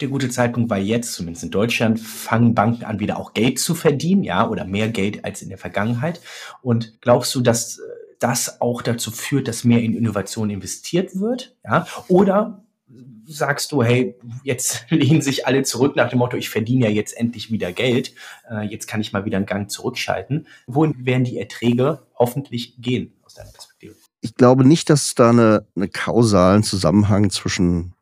der gute Zeitpunkt, weil jetzt, zumindest in Deutschland, fangen Banken an, wieder auch Geld zu verdienen, ja, oder mehr Geld als in der Vergangenheit. Und glaubst du, dass das auch dazu führt, dass mehr in Innovation investiert wird? Ja? Oder sagst du, hey, jetzt lehnen sich alle zurück nach dem Motto, ich verdiene ja jetzt endlich wieder Geld, äh, jetzt kann ich mal wieder einen Gang zurückschalten. Wohin werden die Erträge hoffentlich gehen aus deiner Perspektive? Ich glaube nicht, dass da eine, eine kausalen Zusammenhang zwischen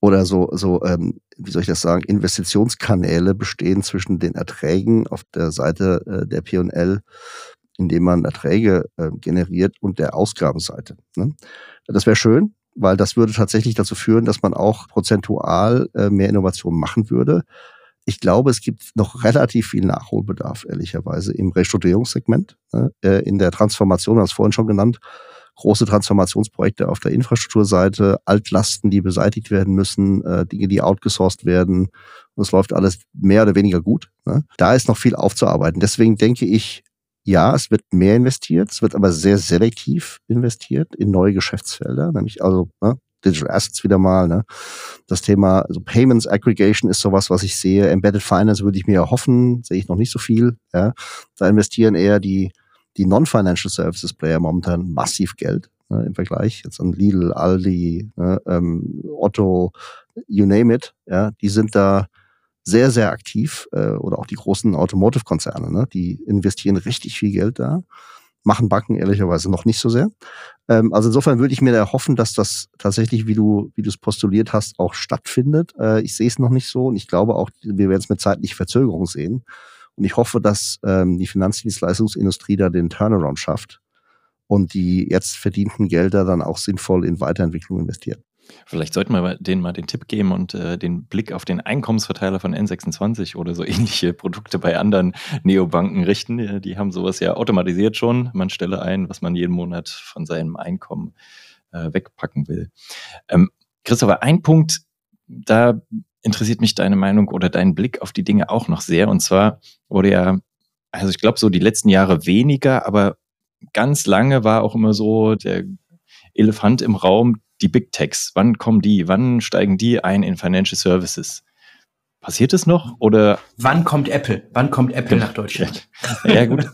oder so, so ähm, wie soll ich das sagen, Investitionskanäle bestehen zwischen den Erträgen auf der Seite äh, der P&L indem man Erträge äh, generiert und der Ausgabenseite. Ne? Das wäre schön, weil das würde tatsächlich dazu führen, dass man auch prozentual äh, mehr Innovation machen würde. Ich glaube, es gibt noch relativ viel Nachholbedarf, ehrlicherweise, im Restrukturierungssegment, ne? äh, in der Transformation, wir haben vorhin schon genannt, große Transformationsprojekte auf der Infrastrukturseite, Altlasten, die beseitigt werden müssen, äh, Dinge, die outgesourced werden. Und es läuft alles mehr oder weniger gut. Ne? Da ist noch viel aufzuarbeiten. Deswegen denke ich, ja, es wird mehr investiert, es wird aber sehr selektiv investiert in neue Geschäftsfelder, nämlich also ne, Digital Assets wieder mal. Ne? Das Thema also Payments Aggregation ist sowas, was ich sehe. Embedded Finance würde ich mir erhoffen, sehe ich noch nicht so viel. Ja? Da investieren eher die, die Non-Financial Services Player momentan massiv Geld ne, im Vergleich. Jetzt an Lidl, Aldi, ne, ähm, Otto, you name it. Ja? Die sind da sehr, sehr aktiv äh, oder auch die großen Automotive-Konzerne, ne? die investieren richtig viel Geld da, machen Banken ehrlicherweise noch nicht so sehr. Ähm, also insofern würde ich mir da hoffen, dass das tatsächlich, wie du wie du es postuliert hast, auch stattfindet. Äh, ich sehe es noch nicht so und ich glaube auch, wir werden es mit zeitlicher Verzögerung sehen. Und ich hoffe, dass ähm, die Finanzdienstleistungsindustrie da den Turnaround schafft und die jetzt verdienten Gelder dann auch sinnvoll in Weiterentwicklung investiert. Vielleicht sollten wir denen mal den Tipp geben und äh, den Blick auf den Einkommensverteiler von N26 oder so ähnliche Produkte bei anderen Neobanken richten. Die, haben sowas ja automatisiert schon. Man stelle ein, was man jeden Monat von seinem Einkommen äh, wegpacken will. Ähm, Christopher, ein Punkt, da interessiert mich deine Meinung oder dein Blick auf die Dinge auch noch sehr. Und zwar wurde ja, also ich glaube, so die letzten Jahre weniger, aber ganz lange war auch immer so der Elefant im Raum, die Big Techs, wann kommen die? Wann steigen die ein in Financial Services? Passiert es noch oder? Wann kommt Apple? Wann kommt Apple nach Deutschland? ja, gut.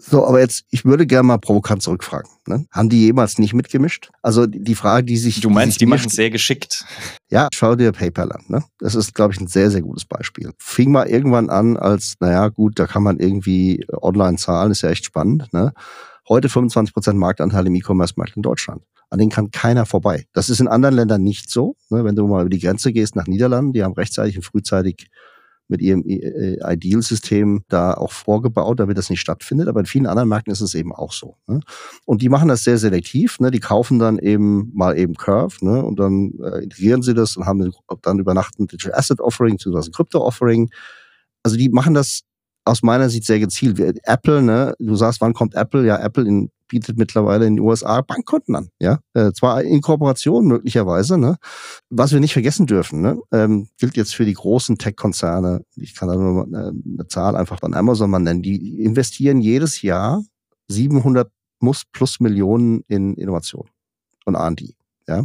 So, aber jetzt, ich würde gerne mal provokant zurückfragen. Ne? Haben die jemals nicht mitgemischt? Also die Frage, die sich. Du meinst, die, die machen es sehr geschickt. Ja, schau dir PayPal an. Ne? Das ist, glaube ich, ein sehr, sehr gutes Beispiel. Fing mal irgendwann an als, naja, gut, da kann man irgendwie online zahlen, ist ja echt spannend. Ne? Heute 25% Marktanteil im E-Commerce-Markt in Deutschland. An den kann keiner vorbei. Das ist in anderen Ländern nicht so. Ne? Wenn du mal über die Grenze gehst nach Niederlanden, die haben rechtzeitig und frühzeitig mit ihrem äh, Ideal-System da auch vorgebaut, damit das nicht stattfindet. Aber in vielen anderen Märkten ist es eben auch so. Ne? Und die machen das sehr selektiv. Ne? Die kaufen dann eben mal eben Curve und dann äh, integrieren sie das und haben dann über Nacht ein Digital Asset Offering, beziehungsweise ein Crypto Offering. Also die machen das aus meiner Sicht sehr gezielt. Apple, ne, du sagst, wann kommt Apple? Ja, Apple in, bietet mittlerweile in den USA Bankkonten an. Ja, äh, zwar in Kooperation möglicherweise. Ne, was wir nicht vergessen dürfen, ne, ähm, gilt jetzt für die großen Tech-Konzerne. Ich kann da nur eine, eine Zahl einfach von Amazon mal nennen. Die investieren jedes Jahr 700 muss plus Millionen in Innovation und R&D. Ja,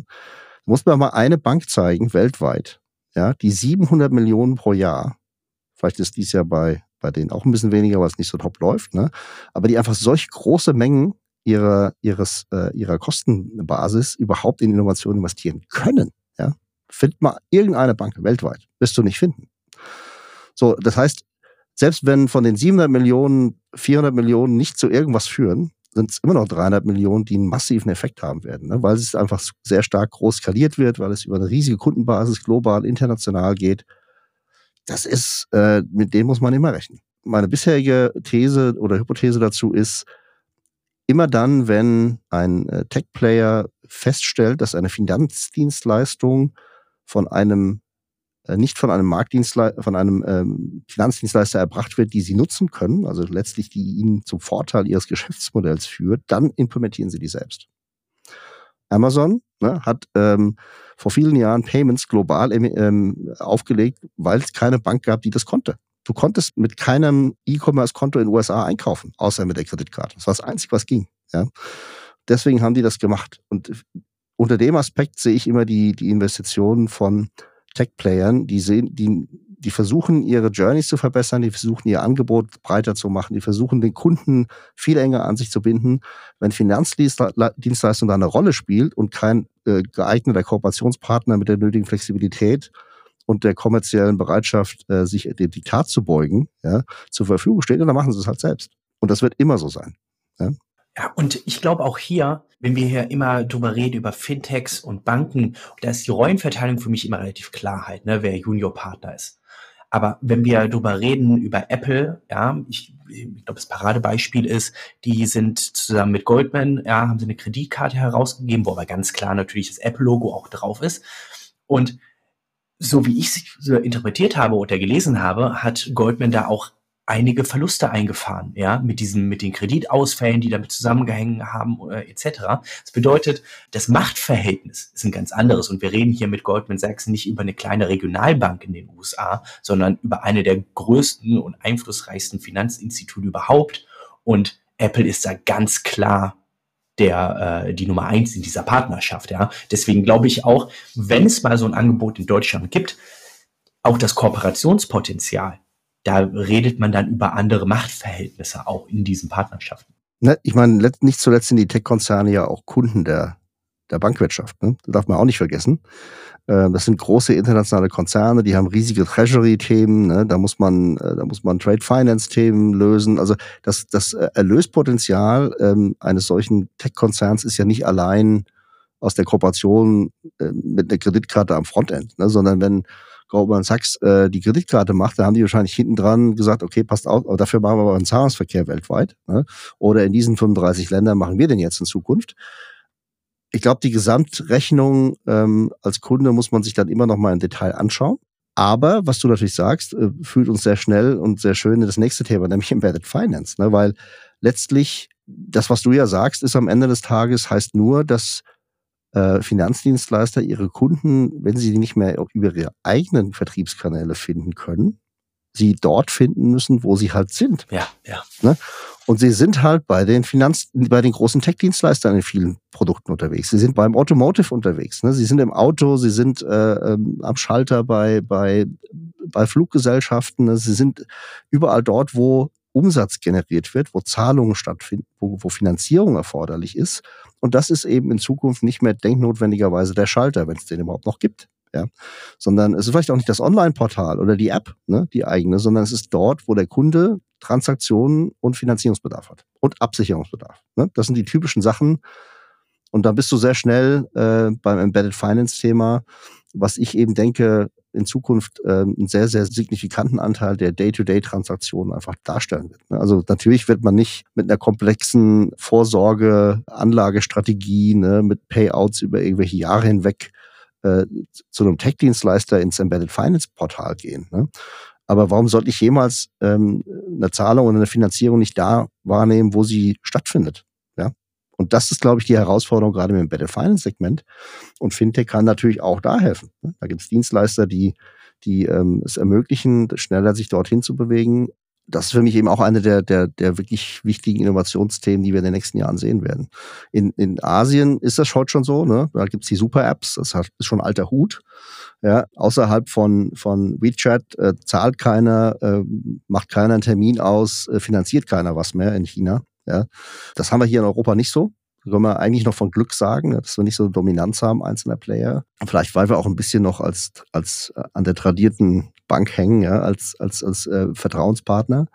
muss man mal eine Bank zeigen weltweit, ja, die 700 Millionen pro Jahr. Vielleicht ist dies ja bei bei denen auch ein bisschen weniger, weil es nicht so top läuft, ne? aber die einfach solch große Mengen ihrer, ihres, äh, ihrer Kostenbasis überhaupt in Innovation investieren können. Ja? Find mal irgendeine Bank weltweit, wirst du nicht finden. So, das heißt, selbst wenn von den 700 Millionen 400 Millionen nicht zu irgendwas führen, sind es immer noch 300 Millionen, die einen massiven Effekt haben werden, ne? weil es einfach sehr stark groß skaliert wird, weil es über eine riesige Kundenbasis global, international geht das ist, äh, mit dem muss man immer rechnen. Meine bisherige These oder Hypothese dazu ist, immer dann, wenn ein äh, Tech-Player feststellt, dass eine Finanzdienstleistung von einem äh, nicht von einem Marktdienstleister, von einem ähm, Finanzdienstleister erbracht wird, die sie nutzen können, also letztlich die ihnen zum Vorteil ihres Geschäftsmodells führt, dann implementieren sie die selbst. Amazon ne, hat ähm, vor vielen Jahren Payments global ähm, aufgelegt, weil es keine Bank gab, die das konnte. Du konntest mit keinem E-Commerce-Konto in den USA einkaufen, außer mit der Kreditkarte. Das war das Einzige, was ging. Ja. Deswegen haben die das gemacht. Und unter dem Aspekt sehe ich immer die, die Investitionen von Tech-Playern, die sehen, die die versuchen, ihre Journeys zu verbessern, die versuchen, ihr Angebot breiter zu machen, die versuchen, den Kunden viel enger an sich zu binden. Wenn Finanzdienstleistung da eine Rolle spielt und kein äh, geeigneter Kooperationspartner mit der nötigen Flexibilität und der kommerziellen Bereitschaft, äh, sich dem Diktat zu beugen, ja, zur Verfügung steht, dann machen sie es halt selbst. Und das wird immer so sein. Ja. Ja, und ich glaube auch hier, wenn wir hier immer drüber reden, über Fintechs und Banken, da ist die Rollenverteilung für mich immer relativ klar halt, ne, wer Juniorpartner ist. Aber wenn wir darüber reden, über Apple, ja, ich, ich glaube, das Paradebeispiel ist, die sind zusammen mit Goldman, ja, haben sie eine Kreditkarte herausgegeben, wo aber ganz klar natürlich das Apple-Logo auch drauf ist. Und so wie ich es interpretiert habe oder gelesen habe, hat Goldman da auch einige Verluste eingefahren, ja, mit diesen, mit den Kreditausfällen, die damit zusammengehängt haben, äh, etc. Das bedeutet, das Machtverhältnis ist ein ganz anderes und wir reden hier mit Goldman Sachs nicht über eine kleine Regionalbank in den USA, sondern über eine der größten und einflussreichsten Finanzinstitute überhaupt Und Apple ist da ganz klar der äh, die Nummer eins in dieser Partnerschaft. Ja, deswegen glaube ich auch, wenn es mal so ein Angebot in Deutschland gibt, auch das Kooperationspotenzial, da redet man dann über andere Machtverhältnisse auch in diesen Partnerschaften. Ne, ich meine, nicht zuletzt sind die Tech-Konzerne ja auch Kunden der der Bankwirtschaft. Ne? Das darf man auch nicht vergessen. Äh, das sind große internationale Konzerne, die haben riesige Treasury-Themen. Ne? Da muss man, äh, da man Trade Finance-Themen lösen. Also das, das äh, Erlöspotenzial ähm, eines solchen Tech-Konzerns ist ja nicht allein aus der Kooperation äh, mit einer Kreditkarte am Frontend, ne? sondern wenn Goldman Sachs äh, die Kreditkarte macht, dann haben die wahrscheinlich hinten dran gesagt, okay, passt auf, aber dafür machen wir aber einen Zahlungsverkehr weltweit. Ne? Oder in diesen 35 Ländern machen wir den jetzt in Zukunft ich glaube, die Gesamtrechnung ähm, als Kunde muss man sich dann immer noch mal im Detail anschauen. Aber was du natürlich sagst, äh, fühlt uns sehr schnell und sehr schön in das nächste Thema, nämlich Embedded Finance. Ne? Weil letztlich, das, was du ja sagst, ist am Ende des Tages, heißt nur, dass äh, Finanzdienstleister ihre Kunden, wenn sie die nicht mehr über ihre eigenen Vertriebskanäle finden können, sie dort finden müssen, wo sie halt sind. Ja, ja. Ne? Und sie sind halt bei den Finanz, bei den großen Tech-Dienstleistern in vielen Produkten unterwegs. Sie sind beim Automotive unterwegs. Ne? Sie sind im Auto, sie sind äh, ähm, am Schalter bei, bei, bei Fluggesellschaften. Ne? Sie sind überall dort, wo Umsatz generiert wird, wo Zahlungen stattfinden, wo, wo Finanzierung erforderlich ist. Und das ist eben in Zukunft nicht mehr denknotwendigerweise der Schalter, wenn es den überhaupt noch gibt ja, sondern es ist vielleicht auch nicht das Online-Portal oder die App, ne, die eigene, sondern es ist dort, wo der Kunde Transaktionen und Finanzierungsbedarf hat und Absicherungsbedarf. Ne? Das sind die typischen Sachen. Und dann bist du sehr schnell äh, beim Embedded Finance-Thema, was ich eben denke, in Zukunft äh, einen sehr, sehr signifikanten Anteil der Day-to-Day-Transaktionen einfach darstellen wird. Ne? Also natürlich wird man nicht mit einer komplexen Vorsorge, Anlagestrategie, ne, mit Payouts über irgendwelche Jahre hinweg äh, zu einem Tech-Dienstleister ins Embedded Finance Portal gehen. Ne? Aber warum sollte ich jemals ähm, eine Zahlung oder eine Finanzierung nicht da wahrnehmen, wo sie stattfindet? Und das ist, glaube ich, die Herausforderung gerade im Embedded Finance Segment. Und Fintech kann natürlich auch da helfen. Ne? Da gibt es Dienstleister, die, die ähm, es ermöglichen, schneller sich dorthin zu bewegen, das ist für mich eben auch eine der, der, der wirklich wichtigen Innovationsthemen, die wir in den nächsten Jahren sehen werden. In, in Asien ist das heute schon so, ne? Da gibt's die Super-Apps, das ist schon alter Hut. Ja, außerhalb von, von WeChat äh, zahlt keiner, äh, macht keiner einen Termin aus, äh, finanziert keiner was mehr in China. Ja. Das haben wir hier in Europa nicht so. Da können wir eigentlich noch von Glück sagen, ne, dass wir nicht so Dominanz haben einzelner Player. Vielleicht, weil wir auch ein bisschen noch als, als äh, an der tradierten Bank hängen, ja, als, als, als äh, Vertrauenspartner.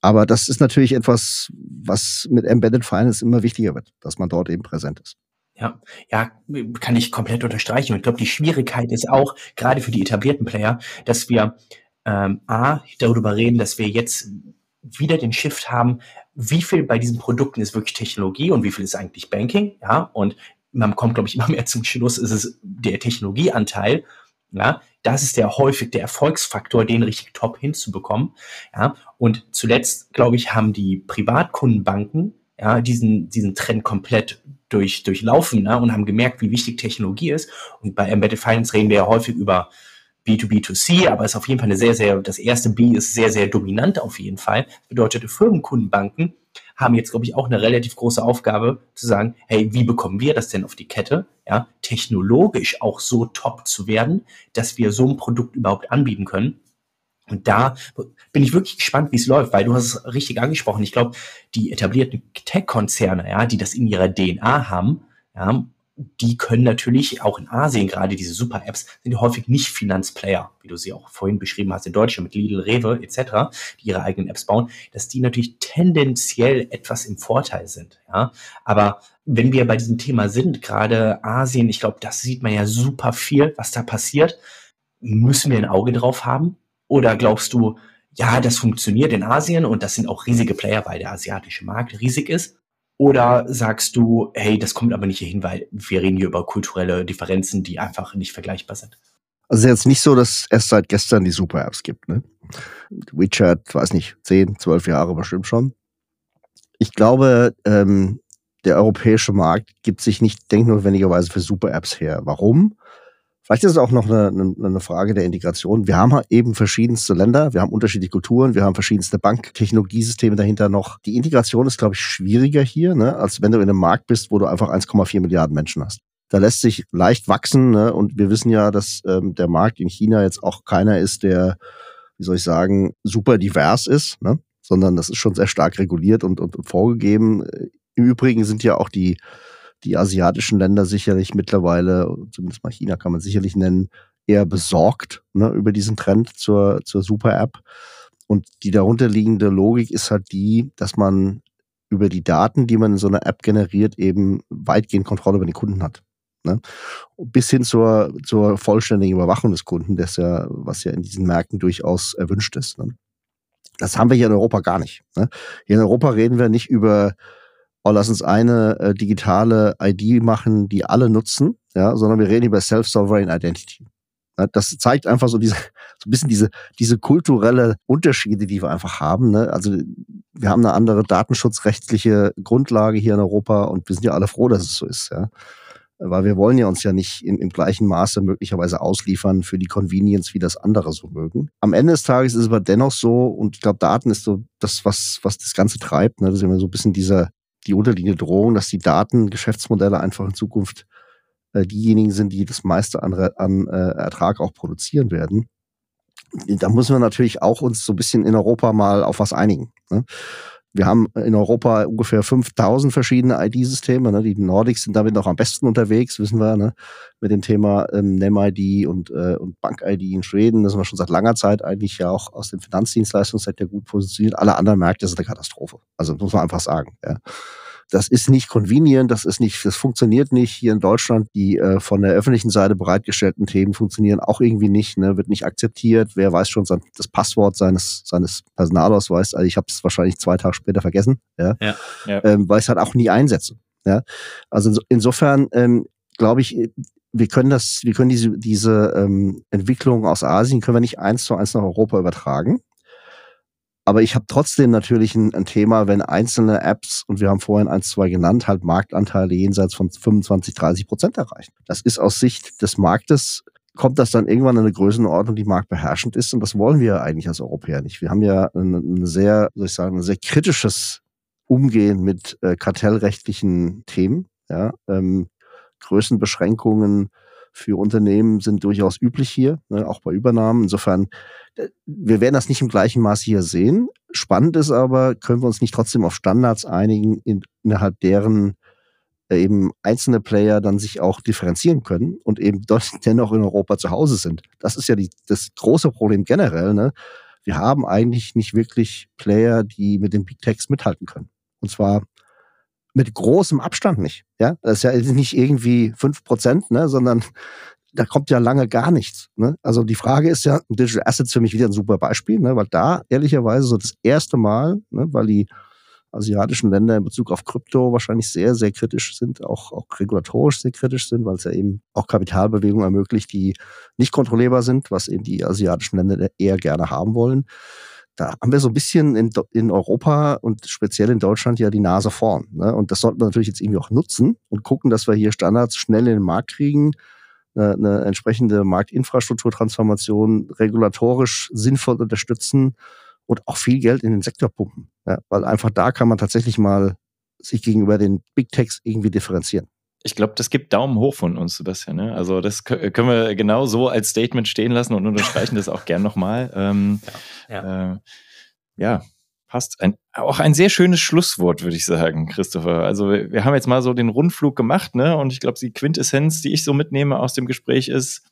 Aber das ist natürlich etwas, was mit Embedded Finance immer wichtiger wird, dass man dort eben präsent ist. Ja, ja, kann ich komplett unterstreichen. Und ich glaube, die Schwierigkeit ist auch, gerade für die etablierten Player, dass wir ähm, A, darüber reden, dass wir jetzt wieder den Shift haben, wie viel bei diesen Produkten ist wirklich Technologie und wie viel ist eigentlich Banking, ja, und man kommt, glaube ich, immer mehr zum Schluss, ist es der Technologieanteil, ja, das ist der häufig der Erfolgsfaktor, den richtig top hinzubekommen. Ja, und zuletzt, glaube ich, haben die Privatkundenbanken ja, diesen, diesen Trend komplett durch, durchlaufen ne, und haben gemerkt, wie wichtig Technologie ist. Und bei Embedded Finance reden wir ja häufig über B2B2C, aber ist auf jeden Fall eine sehr, sehr, das erste B ist sehr, sehr dominant auf jeden Fall. Das bedeutet, Firmenkundenbanken haben jetzt, glaube ich, auch eine relativ große Aufgabe zu sagen, hey, wie bekommen wir das denn auf die Kette, ja, technologisch auch so top zu werden, dass wir so ein Produkt überhaupt anbieten können. Und da bin ich wirklich gespannt, wie es läuft, weil du hast es richtig angesprochen. Ich glaube, die etablierten Tech-Konzerne, ja, die das in ihrer DNA haben, ja, die können natürlich auch in Asien gerade diese Super-Apps sind häufig nicht Finanzplayer, wie du sie auch vorhin beschrieben hast in Deutschland mit Lidl, Rewe etc., die ihre eigenen Apps bauen, dass die natürlich tendenziell etwas im Vorteil sind. Ja, aber wenn wir bei diesem Thema sind, gerade Asien, ich glaube, das sieht man ja super viel, was da passiert. Müssen wir ein Auge drauf haben? Oder glaubst du, ja, das funktioniert in Asien und das sind auch riesige Player, weil der asiatische Markt riesig ist? Oder sagst du, hey, das kommt aber nicht hier hin, weil wir reden hier über kulturelle Differenzen, die einfach nicht vergleichbar sind? Also jetzt nicht so, dass es seit gestern die Super-Apps gibt. Ne? WeChat, weiß nicht, 10, 12 Jahre bestimmt schon. Ich glaube, ähm, der europäische Markt gibt sich nicht denknotwendigerweise für Super-Apps her. Warum? Vielleicht ist es auch noch eine, eine, Frage der Integration. Wir haben eben verschiedenste Länder, wir haben unterschiedliche Kulturen, wir haben verschiedenste Banktechnologiesysteme dahinter noch. Die Integration ist, glaube ich, schwieriger hier, ne, als wenn du in einem Markt bist, wo du einfach 1,4 Milliarden Menschen hast. Da lässt sich leicht wachsen ne, und wir wissen ja, dass ähm, der Markt in China jetzt auch keiner ist, der, wie soll ich sagen, super divers ist, ne, sondern das ist schon sehr stark reguliert und, und, und vorgegeben. Im Übrigen sind ja auch die die asiatischen Länder sicherlich mittlerweile, zumindest mal China kann man sicherlich nennen, eher besorgt ne, über diesen Trend zur, zur Super-App. Und die darunterliegende Logik ist halt die, dass man über die Daten, die man in so einer App generiert, eben weitgehend Kontrolle über den Kunden hat. Ne? Bis hin zur, zur vollständigen Überwachung des Kunden, das ja, was ja in diesen Märkten durchaus erwünscht ist. Ne? Das haben wir hier in Europa gar nicht. Ne? Hier in Europa reden wir nicht über oh, lass uns eine äh, digitale ID machen, die alle nutzen, ja, sondern wir reden über Self-Sovereign Identity. Ja, das zeigt einfach so diese, so ein bisschen diese, diese kulturelle Unterschiede, die wir einfach haben. Ne? Also wir haben eine andere datenschutzrechtliche Grundlage hier in Europa und wir sind ja alle froh, dass es so ist, ja. Weil wir wollen ja uns ja nicht im, im gleichen Maße möglicherweise ausliefern für die Convenience, wie das andere so mögen. Am Ende des Tages ist es aber dennoch so, und ich glaube, Daten ist so das, was, was das Ganze treibt. Ne? Das ist immer so ein bisschen dieser, die unterliegende Drohung, dass die Datengeschäftsmodelle einfach in Zukunft äh, diejenigen sind, die das meiste an, an äh, Ertrag auch produzieren werden. Da müssen wir natürlich auch uns so ein bisschen in Europa mal auf was einigen. Ne? Wir haben in Europa ungefähr 5000 verschiedene ID-Systeme. Ne? Die Nordics sind damit noch am besten unterwegs, wissen wir, ne? mit dem Thema ähm, NEM-ID und, äh, und Bank-ID in Schweden. Das sind wir schon seit langer Zeit eigentlich ja auch aus dem Finanzdienstleistungssektor gut positioniert. Alle anderen Märkte sind eine Katastrophe. Also muss man einfach sagen. Ja das ist nicht convenient, das ist nicht, das funktioniert nicht hier in Deutschland. Die äh, von der öffentlichen Seite bereitgestellten Themen funktionieren auch irgendwie nicht, ne, wird nicht akzeptiert. Wer weiß schon sein, das Passwort seines seines Personalausweises? Also ich habe es wahrscheinlich zwei Tage später vergessen, ja, ja, ja. Ähm, weil ich es halt auch nie einsetze. Ja, also insofern ähm, glaube ich, wir können das, wir können diese diese ähm, Entwicklung aus Asien können wir nicht eins zu eins nach Europa übertragen. Aber ich habe trotzdem natürlich ein, ein, Thema, wenn einzelne Apps, und wir haben vorhin eins, zwei genannt, halt Marktanteile jenseits von 25, 30 Prozent erreichen. Das ist aus Sicht des Marktes, kommt das dann irgendwann in eine Größenordnung, die marktbeherrschend ist. Und das wollen wir eigentlich als Europäer nicht. Wir haben ja ein, ein sehr, soll ich sagen, ein sehr kritisches Umgehen mit äh, kartellrechtlichen Themen. Ja, ähm, Größenbeschränkungen für Unternehmen sind durchaus üblich hier, ne, auch bei Übernahmen. Insofern äh, wir werden das nicht im gleichen Maß hier sehen. Spannend ist aber, können wir uns nicht trotzdem auf Standards einigen, in, innerhalb deren äh, eben einzelne Player dann sich auch differenzieren können und eben dort dennoch in Europa zu Hause sind. Das ist ja die, das große Problem generell. Ne? Wir haben eigentlich nicht wirklich Player, die mit den Big Techs mithalten können. Und zwar mit großem Abstand nicht. Ja, das ist ja nicht irgendwie fünf Prozent, ne, sondern da kommt ja lange gar nichts. Ne? Also die Frage ist ja, Digital Assets für mich wieder ein super Beispiel, ne? weil da ehrlicherweise so das erste Mal, ne, weil die asiatischen Länder in Bezug auf Krypto wahrscheinlich sehr, sehr kritisch sind, auch, auch regulatorisch sehr kritisch sind, weil es ja eben auch Kapitalbewegungen ermöglicht, die nicht kontrollierbar sind, was eben die asiatischen Länder eher gerne haben wollen. Da haben wir so ein bisschen in, in Europa und speziell in Deutschland ja die Nase vorn. Ne? Und das sollten wir natürlich jetzt irgendwie auch nutzen und gucken, dass wir hier Standards schnell in den Markt kriegen, eine, eine entsprechende Marktinfrastrukturtransformation regulatorisch sinnvoll unterstützen und auch viel Geld in den Sektor pumpen. Ja, weil einfach da kann man tatsächlich mal sich gegenüber den Big Techs irgendwie differenzieren. Ich glaube, das gibt Daumen hoch von uns, Sebastian. Ne? Also das können wir genau so als Statement stehen lassen und unterstreichen das auch gern nochmal. Ähm, ja, ja. Äh, ja, passt. Ein, auch ein sehr schönes Schlusswort, würde ich sagen, Christopher. Also wir, wir haben jetzt mal so den Rundflug gemacht, ne? Und ich glaube, die Quintessenz, die ich so mitnehme aus dem Gespräch ist,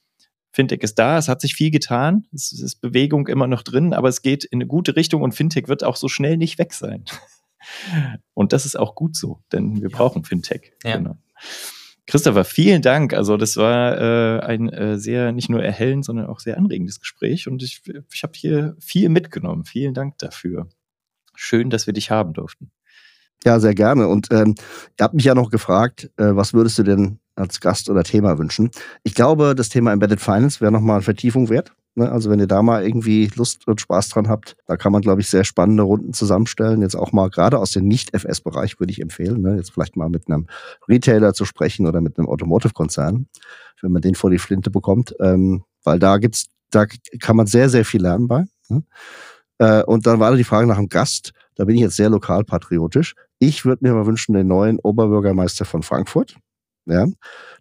Fintech ist da, es hat sich viel getan, es ist Bewegung immer noch drin, aber es geht in eine gute Richtung und Fintech wird auch so schnell nicht weg sein. Und das ist auch gut so, denn wir ja. brauchen Fintech. Ja. Genau. Christopher, vielen Dank. Also das war äh, ein äh, sehr nicht nur erhellend, sondern auch sehr anregendes Gespräch und ich, ich habe hier viel mitgenommen. Vielen Dank dafür. Schön, dass wir dich haben durften. Ja, sehr gerne. Und ähm, ihr habt mich ja noch gefragt, äh, was würdest du denn als Gast oder Thema wünschen? Ich glaube, das Thema Embedded Finance wäre nochmal eine Vertiefung wert. Ne? Also wenn ihr da mal irgendwie Lust und Spaß dran habt, da kann man, glaube ich, sehr spannende Runden zusammenstellen. Jetzt auch mal gerade aus dem Nicht-FS-Bereich würde ich empfehlen, ne? jetzt vielleicht mal mit einem Retailer zu sprechen oder mit einem Automotive-Konzern. wenn man den vor die Flinte bekommt, ähm, weil da gibt's, da kann man sehr, sehr viel lernen bei. Ne? Äh, und dann war da die Frage nach dem Gast. Da bin ich jetzt sehr lokalpatriotisch. Ich würde mir mal wünschen, den neuen Oberbürgermeister von Frankfurt, ja,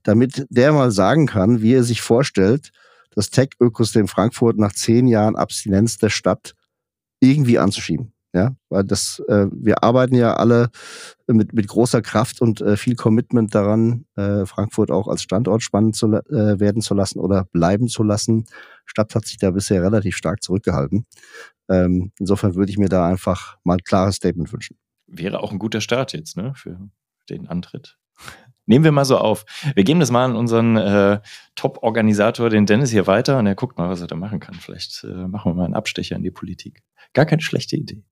damit der mal sagen kann, wie er sich vorstellt, das Tech-Ökosystem Frankfurt nach zehn Jahren Abstinenz der Stadt irgendwie anzuschieben. Ja, weil das, äh, wir arbeiten ja alle mit, mit großer Kraft und äh, viel Commitment daran, äh, Frankfurt auch als Standort spannend zu äh, werden zu lassen oder bleiben zu lassen. Stadt hat sich da bisher relativ stark zurückgehalten. Ähm, insofern würde ich mir da einfach mal ein klares Statement wünschen. Wäre auch ein guter Start jetzt, ne, für den Antritt. Nehmen wir mal so auf. Wir geben das mal an unseren äh, Top-Organisator, den Dennis, hier weiter und er guckt mal, was er da machen kann. Vielleicht äh, machen wir mal einen Abstecher in die Politik. Gar keine schlechte Idee.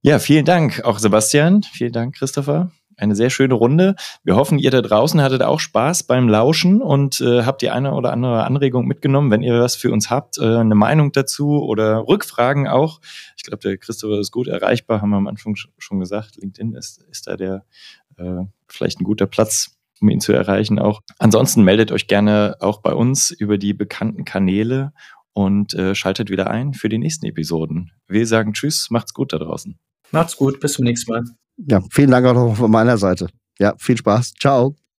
Ja, vielen Dank auch Sebastian. Vielen Dank, Christopher. Eine sehr schöne Runde. Wir hoffen, ihr da draußen hattet auch Spaß beim Lauschen und äh, habt die eine oder andere Anregung mitgenommen. Wenn ihr was für uns habt, äh, eine Meinung dazu oder Rückfragen auch. Ich glaube, der Christopher ist gut erreichbar, haben wir am Anfang schon gesagt. LinkedIn ist, ist da der äh, vielleicht ein guter Platz, um ihn zu erreichen auch. Ansonsten meldet euch gerne auch bei uns über die bekannten Kanäle und äh, schaltet wieder ein für die nächsten Episoden. Wir sagen Tschüss, macht's gut da draußen. Macht's gut, bis zum nächsten Mal. Ja, vielen Dank auch noch von meiner Seite. Ja, viel Spaß. Ciao.